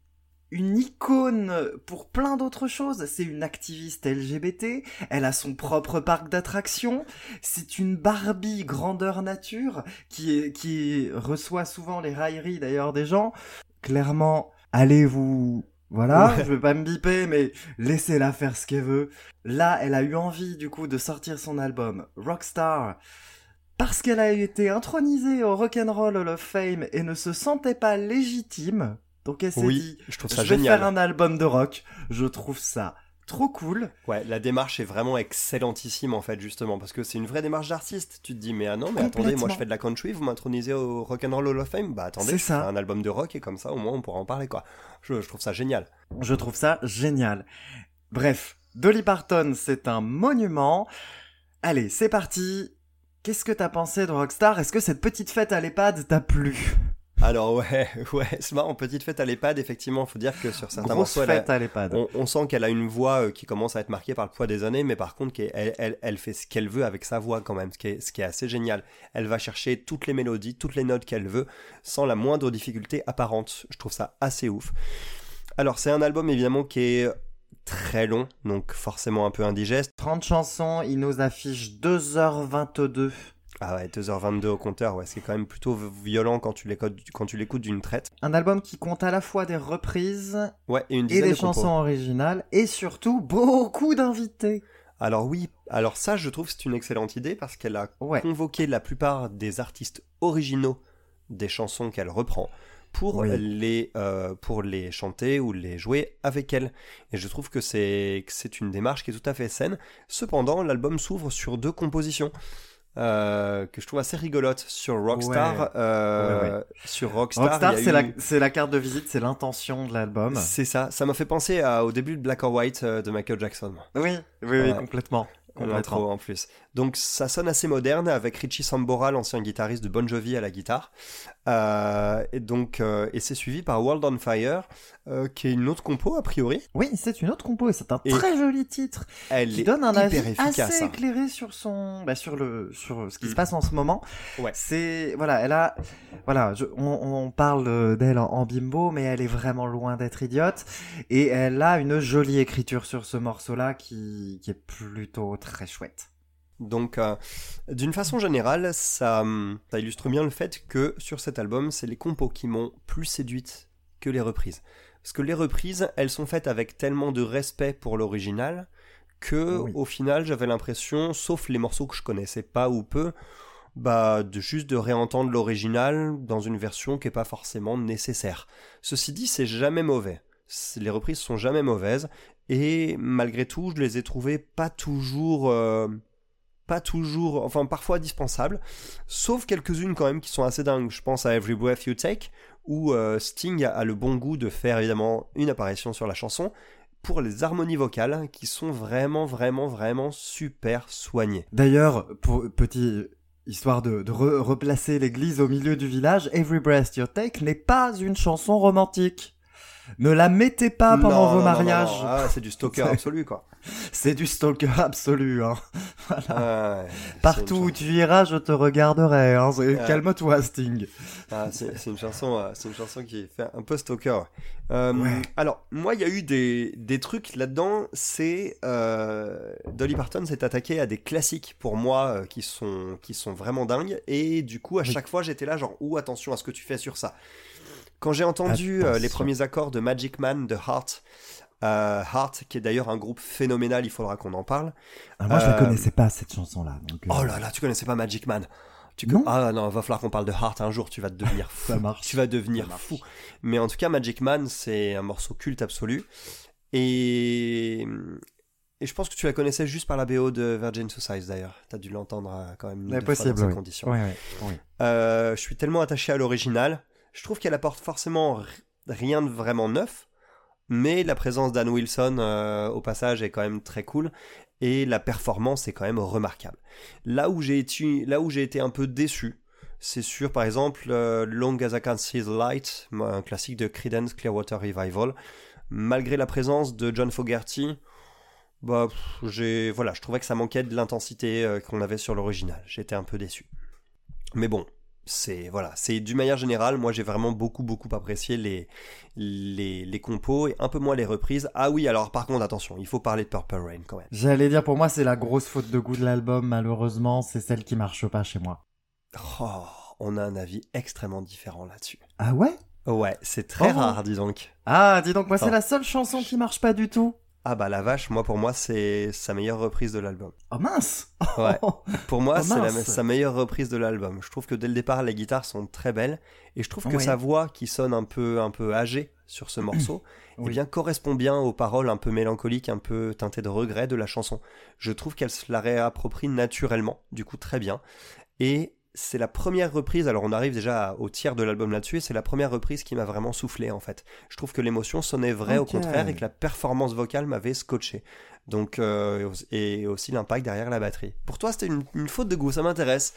une icône pour plein d'autres choses. C'est une activiste LGBT. Elle a son propre parc d'attractions. C'est une Barbie grandeur nature qui, qui reçoit souvent les railleries d'ailleurs des gens. Clairement, allez vous... Voilà, Ouais. je vais pas me biper, mais laissez-la faire ce qu'elle veut. Là, elle a eu envie du coup de sortir son album Rockstar parce qu'elle a été intronisée au Rock'n'Roll Hall of Fame et ne se sentait pas légitime. Donc elle s'est Oui, dit, je trouve je ça vais génial. faire un album de rock. Je trouve ça trop cool. Ouais, la démarche est vraiment excellentissime en fait, justement, parce que c'est une vraie démarche d'artiste. Tu te dis, mais ah non, mais attendez, moi je fais de la country, vous m'intronisez au Rock'n'Roll Hall of Fame? Bah attendez, C'est un album de rock et comme ça, au moins, on pourra en parler, quoi. Je, je trouve ça génial. Je trouve ça génial. Bref, Dolly Parton, c'est un monument. Allez, c'est parti. Qu'est-ce que t'as pensé de Rockstar? Est-ce que cette petite fête à l'EHPAD t'a plu? Alors ouais, [LAUGHS] ouais, c'est marrant, petite fête à l'EHPAD, effectivement, faut dire que sur certains Grosse morceaux, elle a- fête à l'EHPAD. on, on sent qu'elle a une voix euh, qui commence à être marquée par le poids des années, mais par contre, qu'elle- elle, elle, elle fait ce qu'elle veut avec sa voix quand même, ce qui, est, ce qui est assez génial. Elle va chercher toutes les mélodies, toutes les notes qu'elle veut, sans la moindre difficulté apparente. Je trouve ça assez ouf. Alors, c'est un album évidemment qui est très long, donc forcément un peu indigeste. 30 chansons, il nous affiche 2h22. Ah ouais, 2h22 au compteur, ouais, c'est quand même plutôt violent quand tu l'écoutes, d'une traite. Un album qui compte à la fois des reprises Ouais, et une et dizaine des de compos. chansons originales et surtout beaucoup d'invités. Alors oui, alors ça je trouve c'est une excellente idée parce qu'elle a Ouais. convoqué la plupart des artistes originaux des chansons qu'elle reprend pour Oui. les euh, pour les chanter ou les jouer avec elle. Et je trouve que c'est que c'est une démarche qui est tout à fait saine. Cependant, l'album s'ouvre sur deux compositions. Euh, que je trouve assez rigolotes sur Rockstar. Ouais. euh, Ouais, Sur Rockstar, c'est eu- la, carte de visite, c'est l'intention de l'album. c'est ça. Ça m'a fait penser à- au début de Black or White euh, de Michael Jackson. Oui, oui, oui, complètement. L'intro en plus. Donc ça sonne assez moderne avec Richie Sambora, l'ancien guitariste de Bon Jovi à la guitare. Euh, et donc et c'est suivi par World on Fire, euh, qui est une autre compo a priori. Oui, c'est une autre compo et c'est un Et- très joli titre Elle qui donne un avis efficace. assez hein. éclairé sur son, bah, sur le, sur ce qui Mm. se passe en ce moment. Ouais. C'est, voilà, elle a, voilà, je- on, on parle euh, d'elle en, en bimbo, mais elle est vraiment loin d'être idiote et elle a une jolie écriture sur ce morceau-là qui, qui est plutôt très chouette. Donc, euh, d'une façon générale, ça, ça illustre bien le fait que sur cet album, c'est les compos qui m'ont plus séduite que les reprises. Parce que les reprises, elles sont faites avec tellement de respect pour l'original que, Oui. au final, j'avais l'impression, sauf les morceaux que je connaissais pas ou peu, bah, de juste de réentendre l'original dans une version qui est pas forcément nécessaire. Ceci dit, c'est jamais mauvais. Les reprises sont jamais mauvaises et malgré tout, je les ai trouvées pas toujours euh, pas toujours, enfin parfois dispensables, sauf quelques-unes quand même qui sont assez dingues. Je pense à Every Breath You Take, où euh, Sting a le bon goût de faire évidemment une apparition sur la chanson, pour les harmonies vocales qui sont vraiment, vraiment, vraiment super soignées. D'ailleurs, pour petit histoire de, de re- replacer l'église au milieu du village, Every Breath You Take n'est pas une chanson romantique. Ne la mettez pas pendant Non, vos non, mariages. Ah, c'est du stalker [LAUGHS] absolu quoi. C'est du stalker absolu. Hein. [LAUGHS] Ah, ouais, Partout où tu iras, je te regarderai. Hein. Ouais. Calme-toi, Sting. Ah, c'est une chanson, euh, c'est une chanson qui fait un peu stalker. Euh, Ouais. Alors, moi, il y a eu des, des trucs là-dedans. C'est euh, Dolly Parton s'est attaqué à des classiques pour moi qui sont qui sont vraiment dingues. Et du coup, à chaque fois, j'étais là genre, ou attention à ce que tu fais sur ça. Quand j'ai entendu euh, les premiers accords de Magic Man de Heart, euh, Heart, qui est d'ailleurs un groupe phénoménal, il faudra qu'on en parle. Ah, moi, je la Euh, connaissais pas cette chanson-là. Oh là là, tu connaissais pas Magic Man tu Non. Ah non, va falloir qu'on parle de Heart un jour, tu vas devenir [LAUGHS] fou. Ça marche. Tu vas devenir fou. Mais en tout cas, Magic Man, c'est un morceau culte absolu. Et... Et je pense que tu la connaissais juste par la BO de Virgin Suicide d'ailleurs. T'as dû l'entendre quand même deux fois possible, dans ces oui. conditions. Oui, oui, oui. Euh, je suis tellement attaché à l'original. Je trouve qu'elle apporte forcément rien de vraiment neuf, mais la présence d'Anne Wilson euh, au passage est quand même très cool et la performance est quand même remarquable. Là où j'ai été, un peu déçu, c'est sur par exemple euh, Long as I Can See the Light, un classique de Creedence Clearwater Revival. Malgré la présence de John Fogerty, bah, j'ai, voilà, je trouvais que ça manquait de l'intensité euh, qu'on avait sur l'original. J'étais un peu déçu. Mais bon, c'est voilà, c'est d'une manière générale, moi j'ai vraiment beaucoup beaucoup apprécié les, les les compos et un peu moins les reprises. Ah oui, alors par contre attention, il faut parler de Purple Rain quand même. J'allais dire, pour moi, c'est la grosse faute de goût de l'album, malheureusement. C'est celle qui marche pas chez moi. Oh, on a un avis extrêmement différent là-dessus. Ah ouais? Ouais, c'est très Oh. rare, dis donc. Ah, dis donc, moi, c'est la seule chanson qui marche pas du tout. Ah bah la vache, moi pour moi c'est sa meilleure reprise de l'album. Oh mince Ouais. [LAUGHS] Pour moi, Oh, c'est sa meilleure reprise de l'album. Je trouve que dès le départ, les guitares sont très belles et je trouve que Oui. sa voix, qui sonne un peu un peu âgée sur ce [CLEARS THROAT] morceau, eh bien correspond bien aux paroles un peu mélancoliques, un peu teintées de regret de la chanson. Je trouve qu'elle se la réapproprie naturellement, du coup très bien. Et c'est la première reprise, alors on arrive déjà au tiers de l'album là-dessus, et c'est la première reprise qui m'a vraiment soufflé en fait. Je trouve que l'émotion sonnait vraie au contraire et que la performance vocale m'avait scotché. Donc, euh, et aussi l'impact derrière la batterie. Pour toi, c'était une, une faute de goût, ça m'intéresse.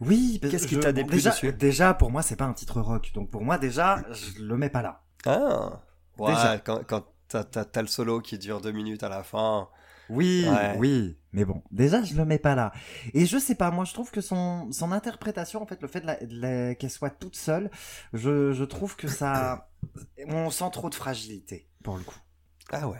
Oui, parce Qu'est-ce que qui t'a déplu déjà, dessus déjà, pour moi, c'est pas un titre rock. Donc, pour moi, déjà, je le mets pas là. Ah, ouais, Déjà. quand, quand t'as le solo qui dure deux minutes à la fin. Oui, Ouais. oui, mais bon, déjà je le mets pas là. Et je sais pas, moi je trouve que son, son interprétation, en fait, le fait de de qu'elle soit toute seule, je, je trouve que ça, [COUGHS] on sent trop de fragilité pour le coup. Ah ouais,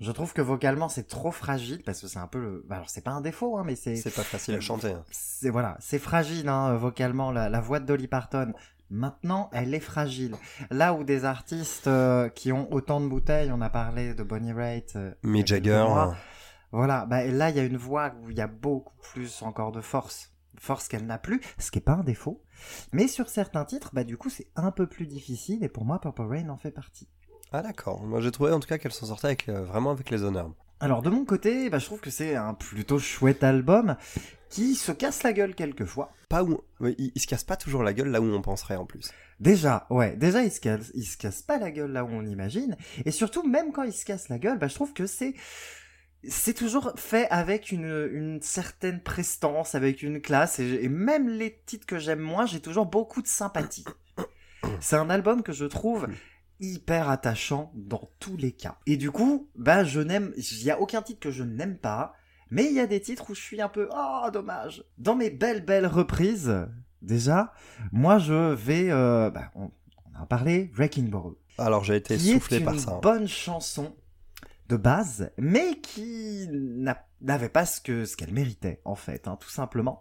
Je trouve que vocalement c'est trop fragile parce que c'est un peu le, bah, alors c'est pas un défaut, hein, mais c'est, c'est pas facile à chanter. hein. c'est voilà, c'est fragile hein, vocalement la, la voix de Dolly Parton. Maintenant, elle est fragile. Là où des artistes euh, qui ont autant de bouteilles, on a parlé de Bonnie Raitt, euh, Mick Jagger. Voilà, bah là il y a une voix où il y a beaucoup plus encore de force, force qu'elle n'a plus, ce qui est pas un défaut. Mais sur certains titres, bah du coup c'est un peu plus difficile et pour moi Purple Rain en fait partie. Ah d'accord. Moi j'ai trouvé en tout cas qu'elle s'en sortait avec, euh, vraiment avec les honneurs. Alors de mon côté, bah, je trouve que c'est un plutôt chouette album qui se casse la gueule quelquefois. Pas où, ouais, il, il se casse pas toujours la gueule là où on penserait en plus. Déjà, ouais, déjà il se casse, il se casse pas la gueule là où on imagine, et surtout même quand il se casse la gueule, bah je trouve que c'est c'est toujours fait avec une, une certaine prestance, avec une classe, et, et même les titres que j'aime moins, j'ai toujours beaucoup de sympathie. C'est un album que je trouve hyper attachant dans tous les cas. Et du coup, bah je n'aime, il y a aucun titre que je n'aime pas, mais il y a des titres où je suis un peu oh dommage. Dans mes belles belles reprises, déjà, moi je vais, euh, bah, on, on en a parlé, Wrecking Ball Alors j'ai été qui soufflé est par une ça. hein. bonne chanson de base, mais qui n'a- n'avait pas ce que ce qu'elle méritait en fait, hein, tout simplement.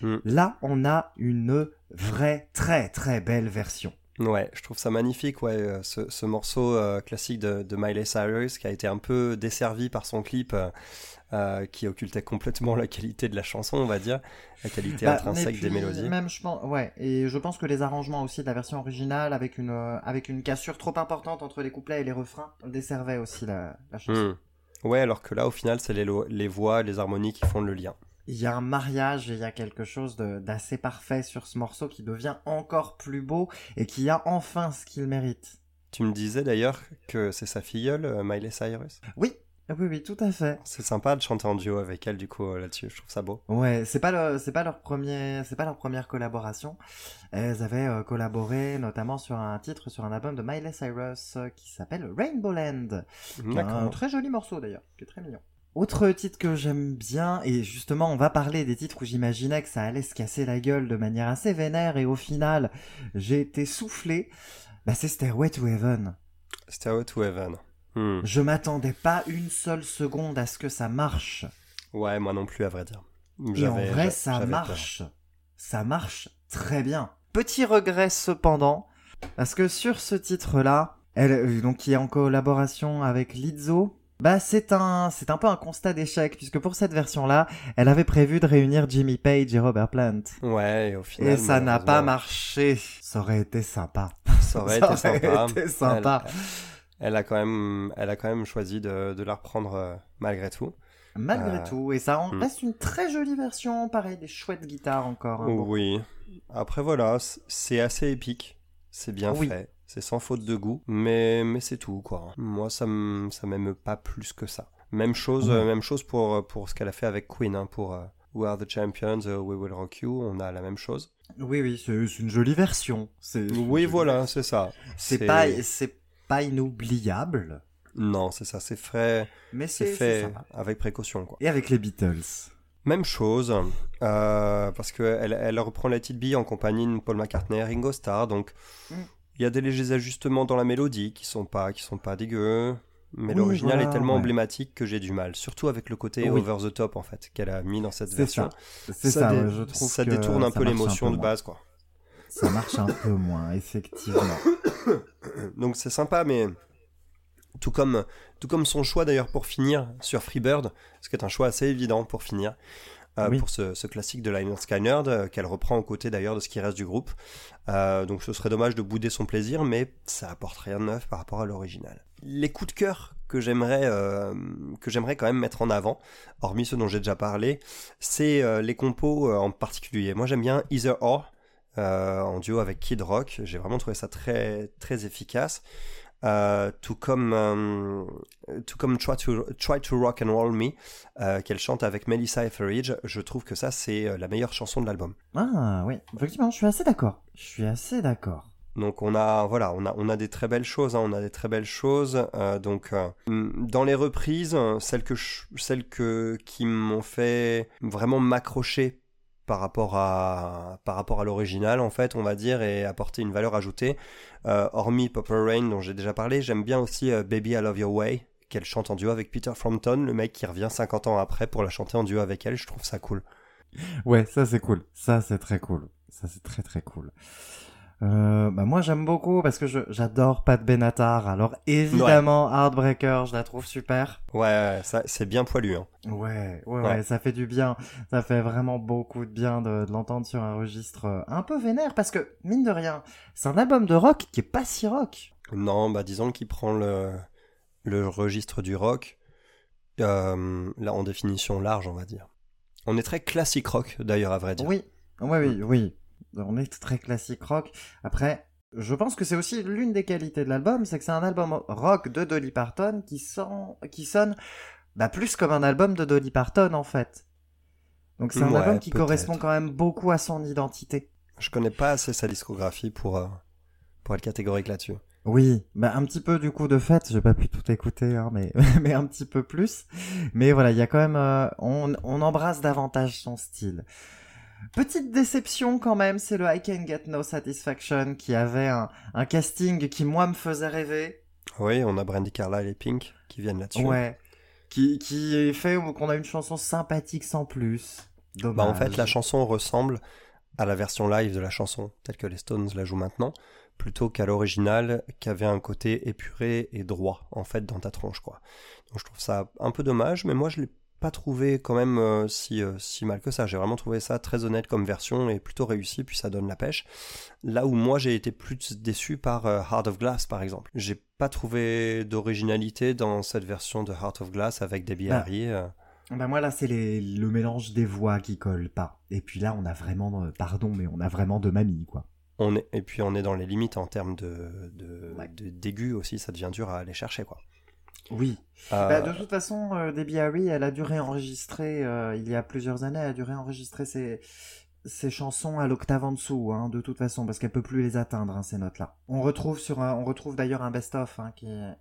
Mm. Là, on a une vraie très très belle version. Ouais, je trouve ça magnifique, ouais, euh, ce, ce morceau euh, classique de, de Miley Cyrus qui a été un peu desservi par son clip euh, qui occultait complètement la qualité de la chanson, on va dire, la qualité Bah, intrinsèque des mélodies. Même, je pense, ouais, et je pense que les arrangements aussi de la version originale, avec une euh, avec une cassure trop importante entre les couplets et les refrains, desservaient aussi la, la chanson. Hmm. Ouais, alors que là, au final, c'est les, les voix, les harmonies qui font le lien. Il y a un mariage et il y a quelque chose d'assez parfait sur ce morceau qui devient encore plus beau et qui a enfin ce qu'il mérite. Tu me disais d'ailleurs que c'est sa filleule, euh, Miley Cyrus. Oui, oui, oui, tout à fait. C'est sympa de chanter en duo avec elle, du coup, euh, là-dessus. Je trouve ça beau. Ouais, c'est pas le, c'est pas leur premier, c'est pas leur première collaboration. Elles avaient euh, collaboré notamment sur un titre sur un album de Miley Cyrus euh, qui s'appelle Rainbow Land. qui est un très joli morceau d'ailleurs, qui est très mignon. Autre titre que j'aime bien, et justement on va parler des titres où j'imaginais que ça allait se casser la gueule de manière assez vénère, et au final j'ai été soufflé, bah c'est Stairway to Heaven. Stairway to Heaven. Hmm. Je m'attendais pas une seule seconde à ce que ça marche. Ouais, moi non plus, à vrai dire. Et en vrai ça peur. marche. Ça marche très bien. Petit regret cependant, parce que sur ce titre-là, elle, donc qui est en collaboration avec Lizzo, bah c'est un, c'est un peu un constat d'échec puisque pour cette version-là, elle avait prévu de réunir Jimmy Page et Robert Plant. Ouais, et au final. Et ça n'a pas marché. Ça aurait été sympa. [LAUGHS] Ça aurait ça été aurait sympa. été sympa. Elle, elle a quand même, elle a quand même choisi de, de la reprendre euh, malgré tout. Malgré Euh, tout, et ça en hmm. reste une très jolie version, pareil, des chouettes guitares encore. hein, bon. Oui. Après voilà, c'est assez épique. C'est bien Oui. fait. C'est sans faute de goût. Mais, mais c'est tout, quoi. Moi, ça m'aime pas plus que ça. Même chose, Ouais. même chose pour, pour ce qu'elle a fait avec Queen. hein, pour euh, We Are the Champions, euh, We Will Rock You. On a la même chose. Oui, oui, c'est une jolie version. Oui, voilà, c'est ça. C'est pas, pas inoubliable, Non, c'est ça. C'est frais. mais C'est fait avec précaution, quoi. Et avec les Beatles. Même chose, euh, parce qu'elle elle reprend la petite bille en compagnie de Paul McCartney et Ringo Starr, donc Mm. Il y a des légers ajustements dans la mélodie qui sont pas, qui sont pas dégueux, mais Oui, l'original voilà, est tellement ouais. emblématique que j'ai du mal, surtout avec le côté Oui. over the top en fait qu'elle a mis dans cette version. ça. C'est ça, dé- je trouve ça détourne un ça peu l'émotion de base quoi. Ça marche un peu moins, effectivement. [COUGHS] Donc c'est sympa, mais tout comme, tout comme son choix d'ailleurs pour finir sur Freebird, ce qui est un choix assez évident pour finir, euh, Oui. pour ce, ce classique de Liner Skynyrd, euh, qu'elle reprend aux côtés d'ailleurs de ce qui reste du groupe. Euh, donc ce serait dommage de bouder son plaisir, mais ça apporte rien de neuf par rapport à l'original. Les coups de cœur que j'aimerais euh, que j'aimerais quand même mettre en avant, hormis ceux dont j'ai déjà parlé, c'est les compos en particulier. Moi j'aime bien Either Or, en duo avec Kid Rock. J'ai vraiment trouvé ça très très efficace. Euh, tout comme euh, tout comme Try to, Try to Rock and Roll Me euh, qu'elle chante avec Melissa Etheridge je trouve que ça c'est euh, la meilleure chanson de l'album Ah oui, effectivement, je suis assez d'accord. Je suis assez d'accord. donc on a voilà on a on a des très belles choses hein, on a des très belles choses euh, donc euh, dans les reprises celles que je- celles que qui m'ont fait vraiment m'accrocher par rapport à l'original en fait on va dire et apporter une valeur ajoutée Euh, hormis Purple Rain dont j'ai déjà parlé j'aime bien aussi euh, Baby I Love Your Way qu'elle chante en duo avec Peter Frampton le mec qui revient 50 ans après pour la chanter en duo avec elle je trouve ça cool Ouais, ça c'est cool. Ça c'est très cool. Ça c'est très très cool. Euh, bah moi j'aime beaucoup parce que j'adore Pat Benatar. Alors évidemment Heartbreaker, je la trouve super. ouais ça c'est bien poilu hein. Ouais, ouais, ouais, Ouais. ça fait du bien. Ça fait vraiment beaucoup de bien de, de l'entendre sur un registre euh, un peu vénère parce que, mine de rien, c'est un album de rock qui est pas si rock. Non, bah disons qu'il prend le, le registre du rock, euh, là en définition large, on va dire. On est très classique rock, d'ailleurs, à vrai dire. Oui, oui, oui, oui. On est très classique rock. Après, je pense que c'est aussi l'une des qualités de l'album, c'est que c'est un album rock de Dolly Parton qui, qui sonne bah, plus comme un album de Dolly Parton en fait. Donc c'est un Ouais, album qui correspond quand même beaucoup à son identité. Je connais pas assez sa discographie pour, euh, pour être catégorique là-dessus. Oui, bah un petit peu du coup de fait, j'ai pas pu tout écouter, hein, mais [LAUGHS] mais un petit peu plus. Mais voilà, il y a quand même, euh, on, on embrasse davantage son style. Petite déception quand même, c'est le I Can Get No Satisfaction qui avait un, un casting qui moi me faisait rêver. Oui, on a Brandy Carlile et Pink qui viennent là-dessus. Ouais, qui qui fait qu'on a une chanson sympathique sans plus. Dommage. Bah, en fait, la chanson ressemble à la version live de la chanson, telle que les Stones la jouent maintenant, plutôt qu'à l'original, qui avait un côté épuré et droit, en fait, dans ta tronche, quoi. Donc je trouve ça un peu dommage, mais moi je l'ai pas trouvé quand même euh, si, euh, si mal que ça. J'ai vraiment trouvé ça très honnête comme version et plutôt réussi, puis ça donne la pêche. Là où moi j'ai été plus déçu par euh, Heart of Glass, par exemple. J'ai pas trouvé d'originalité dans cette version de Heart of Glass avec Debbie Bah, Harry. Bah moi là c'est le mélange des voix qui colle pas. Et puis là on a vraiment, pardon, mais on a vraiment de mamie quoi. On est, et puis on est dans les limites en termes de, de, Ouais. de- aussi, ça devient dur à aller chercher quoi. Oui. Euh, Bah, de toute façon, euh, Debbie Harry, elle a dû réenregistrer, euh, il y a plusieurs années, elle a dû réenregistrer ses, ses chansons à l'octave en dessous, hein, de toute façon, parce qu'elle peut plus les atteindre, hein, ces notes-là. On retrouve sur un, on retrouve d'ailleurs un best-of, hein, qui est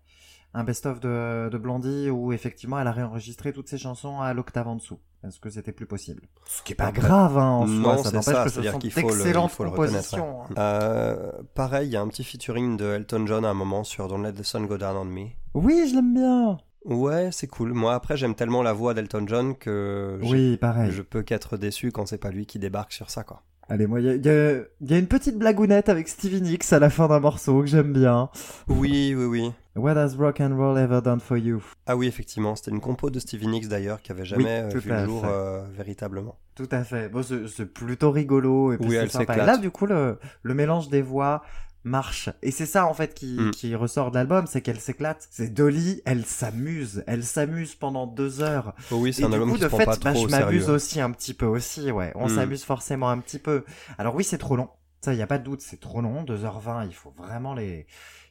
un best-of de, de Blondie, où effectivement, elle a réenregistré toutes ses chansons à l'octave en dessous, parce que c'était plus possible? Ce qui est pas Après- grave, hein, en Non, soi, ça n'empêche ça, que ce sont d'excellentes compositions. hein. euh, pareil, il y a un petit featuring de Elton John à un moment sur Don't Let the Sun Go Down on Me. Oui, je l'aime bien. Ouais, c'est cool. Moi après j'aime tellement la voix d'Elton John que Oui, pareil. je peux qu'être déçu quand c'est pas lui qui débarque sur ça quoi. Allez, moi, il y y a une petite blagounette avec Stevie Nicks à la fin d'un morceau que j'aime bien. Oui, oui, oui. What has rock and roll ever done for you? Ah oui, effectivement, c'était une compo de Stevie Nicks d'ailleurs qui avait jamais euh, tout vu le jour euh, véritablement. Tout à fait. Bon, c'est plutôt rigolo et puis Oui, elle sympa. Et là, du coup, le, le mélange des voix marche. Et c'est ça, en fait, qui, Mm. qui ressort de l'album, c'est qu'elle s'éclate. C'est Dolly, elle s'amuse. Elle s'amuse pendant deux heures. Oh oui, c'est un du album coup, qui de se prend fait, pas bah, trop je m'amuse aussi un petit peu aussi, ouais. On Mm. s'amuse forcément un petit peu. Alors oui, c'est trop long. Ça, il y a pas de doute, c'est trop long. 2h20, il faut vraiment les...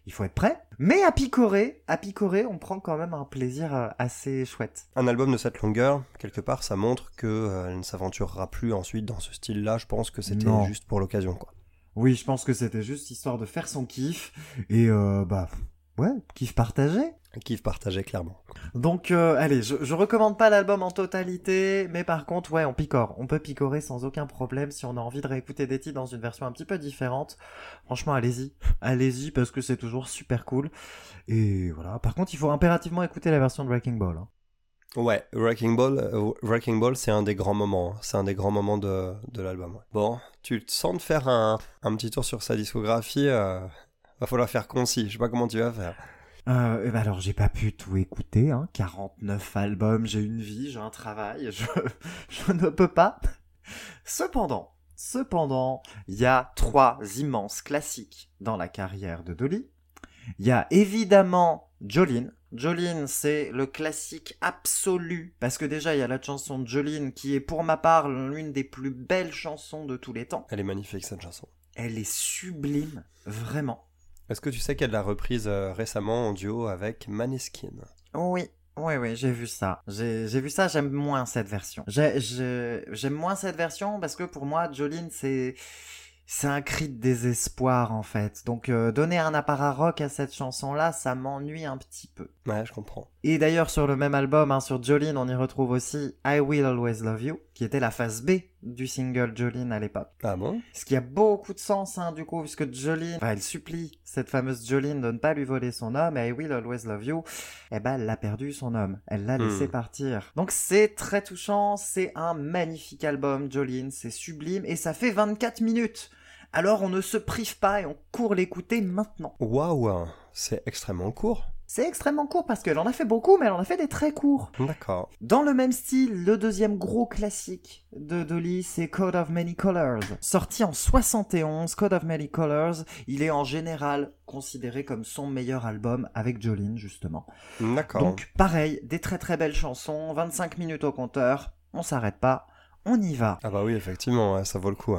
Il faut être prêt. Mais à picorer, à picorer, on prend quand même un plaisir euh, assez chouette. Un album de cette longueur, quelque part, ça montre que euh, elle ne s'aventurera plus ensuite dans ce style-là. Je pense que c'était juste pour l'occasion, quoi. Oui, je pense que c'était juste histoire de faire son kiff. Et euh, bah, ouais, kiff partagé. Kiff partagé clairement. Donc, euh, allez, je, je recommande pas l'album en totalité, mais par contre, ouais, on picore. On peut picorer sans aucun problème si on a envie de réécouter des titres dans une version un petit peu différente. Franchement, allez-y. Allez-y parce que c'est toujours super cool. Et voilà. Par contre, il faut impérativement écouter la version de Breaking Ball. hein. Ouais, Wrecking Ball, euh, Wrecking Ball, c'est un des grands moments. hein. C'est un des grands moments de, de l'album. ouais. Bon, tu te sens de faire un, un petit tour sur sa discographie. euh, va falloir faire concis. Je sais pas comment tu vas faire. Euh, eh ben alors, j'ai pas pu tout écouter. Hein. 49 albums, j'ai une vie, j'ai un travail. Je, [LAUGHS] je ne peux pas. Cependant, cependant, il y a trois immenses classiques dans la carrière de Dolly. Il y a évidemment Jolene. Jolene, c'est le classique absolu. Parce que déjà, il y a la chanson de Jolene qui est pour ma part l'une des plus belles chansons de tous les temps. Elle est magnifique cette chanson. Elle est sublime, vraiment. Est-ce que tu sais qu'elle l'a reprise euh, récemment en duo avec Maneskin? Oui, oui, oui, j'ai vu ça. J'ai vu ça, j'aime moins cette version. J'ai- j'ai- J'aime moins cette version parce que pour moi, Jolene, c'est... C'est un cri de désespoir en fait. Donc euh, donner un apparat rock à cette chanson-là, ça m'ennuie un petit peu. Ouais, je comprends. Et d'ailleurs sur le même album, hein, sur Jolene, on y retrouve aussi I Will Always Love You, qui était la phase B du single Jolene à l'époque. Ah bon? Ce qui a beaucoup de sens, hein, du coup, puisque Jolene, enfin, elle supplie cette fameuse Jolene de ne pas lui voler son homme, et I will always love you. Eh ben, elle a perdu son homme. Elle l'a laissé Hmm. partir. Donc, c'est très touchant, c'est un magnifique album, Jolene, c'est sublime, et ça fait 24 minutes. Alors, on ne se prive pas et on court l'écouter maintenant. Waouh, c'est extrêmement court. C'est extrêmement court parce qu'elle en a fait beaucoup, mais elle en a fait des très courts. D'accord. Dans le même style, le deuxième gros classique de Dolly, c'est Code of Many Colors. Sorti en 71, Code of Many Colors, il est en général considéré comme son meilleur album avec Jolene, justement. D'accord. Donc, pareil, des très très belles chansons, 25 minutes au compteur, on s'arrête pas, on y va. Ah bah oui, effectivement, ça vaut le coup.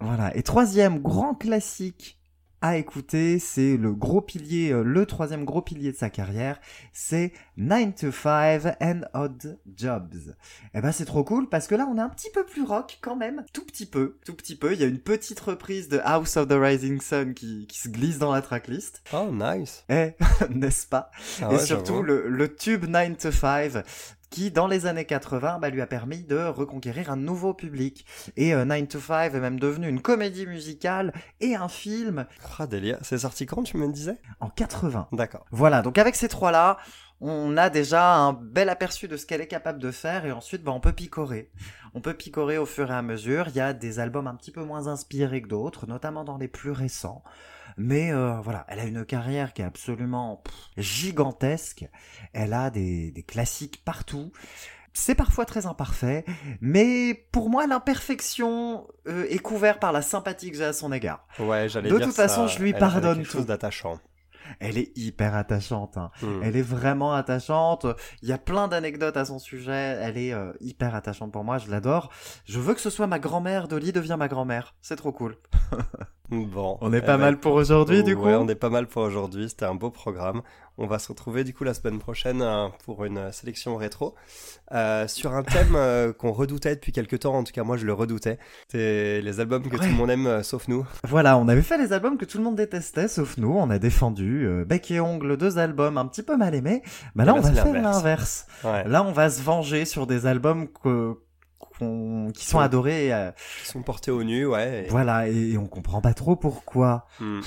Voilà. Et troisième grand classique à écouter, c'est le gros pilier, euh, le troisième gros pilier de sa carrière, c'est 9 to 5 and Odd Jobs. Et ben c'est trop cool parce que là on est un petit peu plus rock quand même, tout petit peu, tout petit peu. Il y a une petite reprise de House of the Rising Sun qui, qui se glisse dans la tracklist. Oh, nice. Eh, [LAUGHS] n'est-ce pas? Ah Et surtout le tube 9 to 5 qui dans les années 80 bah, lui a permis de reconquérir un nouveau public. Et euh, 9 to 5 est même devenu une comédie musicale et un film Ah, délire. C'est sorti quand, tu me disais? En 80. D'accord. Voilà, donc avec ces trois-là, on a déjà un bel aperçu de ce qu'elle est capable de faire et ensuite bah, on peut picorer. On peut picorer au fur et à mesure. Il y a des albums un petit peu moins inspirés que d'autres, notamment dans les plus récents. Mais euh, voilà, elle a une carrière qui est absolument pff, gigantesque. Elle a des, des classiques partout. C'est parfois très imparfait, mais pour moi l'imperfection euh, est couverte par la sympathie que j'ai à son égard. Ouais, j'allais De dire toute ça, façon, je lui pardonne quelque tout. chose d'attachant. Elle est hyper attachante. hein. Hmm. Elle est vraiment attachante. Il y a plein d'anecdotes à son sujet. Elle est euh, hyper attachante pour moi. Je l'adore. Je veux que ce soit ma grand-mère. Dolly devient ma grand-mère. C'est trop cool. [LAUGHS] Bon. On est Eh pas ben, mal pour aujourd'hui, du coup. Ouais, on est pas mal pour aujourd'hui. C'était un beau programme. On va se retrouver du coup la semaine prochaine euh, pour une euh, sélection rétro euh, sur un thème euh, [LAUGHS] qu'on redoutait depuis quelques temps. En tout cas, moi, je le redoutais. C'est les albums que tout le monde aime, euh, sauf nous. Voilà, on avait fait les albums que tout le monde détestait, sauf nous. On a défendu bec et ongle deux albums un petit peu mal aimés. Mais là, Et on là, va faire l'inverse. Ouais. Là, on va se venger sur des albums que- qui sont Ouais. adorés. Ils sont portés au nu, ouais. et- voilà, et, et on comprend pas trop pourquoi. Hmm.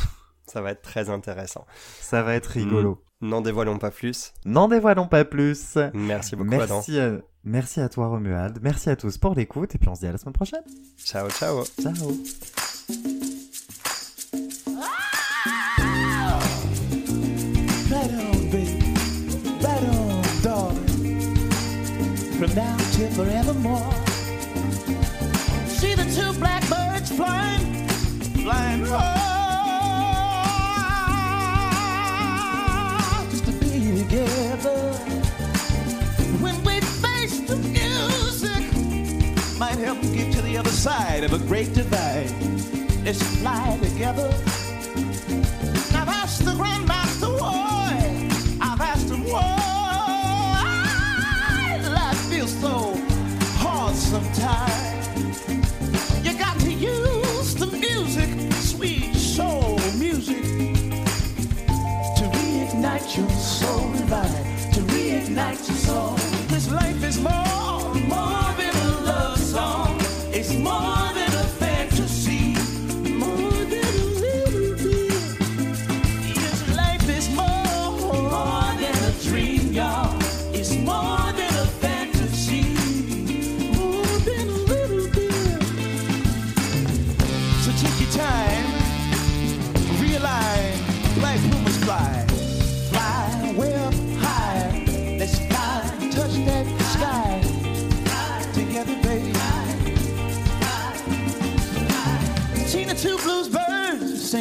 Ça va être très intéressant. Ça va être rigolo. N'en dévoilons pas plus. N'en dévoilons pas plus. Merci beaucoup, Adam. Merci à, merci à toi Romuald, merci à tous pour l'écoute et puis on se dit à la semaine prochaine. Ciao, ciao. Ciao. From now till forevermore. See the two blackbirds flying, flying high. Side of a great divide. Let's fly together. I've asked the grandmaster why. I've asked him why. Life feels so hard sometimes. You got to use the music, sweet soul music, to reignite your soul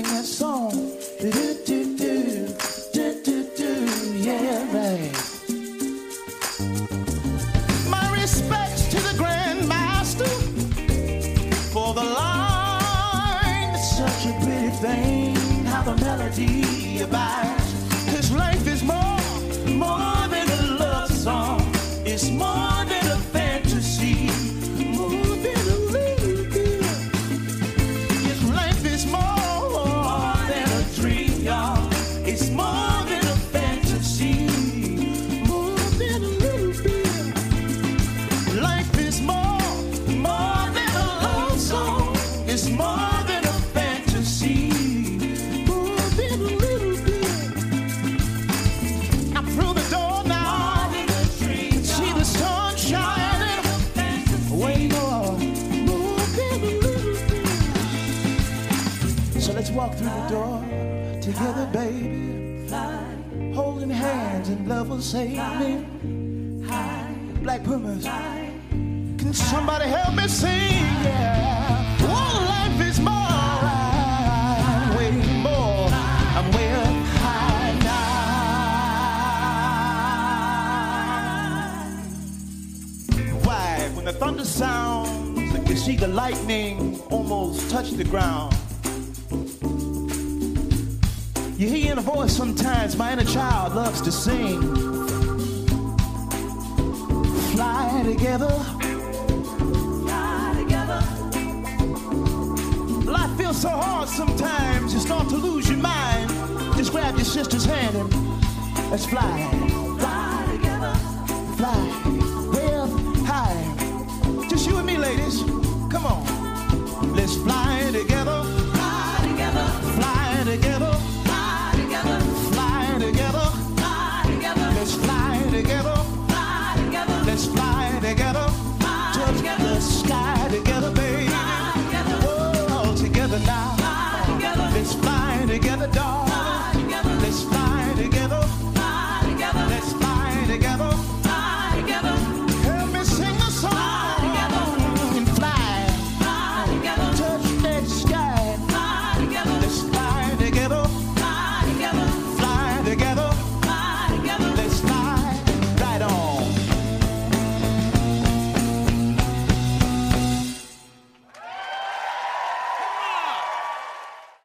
sang that song. Together, baby. Holding hands and love will save me. Black Pumas. Can somebody help me sing? Yeah. Life is more. More. I'm way up high. Why? When the thunder sounds, you see the lightning almost touch the ground. You hear in a voice sometimes, my inner child loves to sing. Fly together. Fly together. Life feels so hard sometimes, you start to lose your mind. Just grab your sister's hand and let's fly. Fly together. Fly up high. Just you and me, ladies.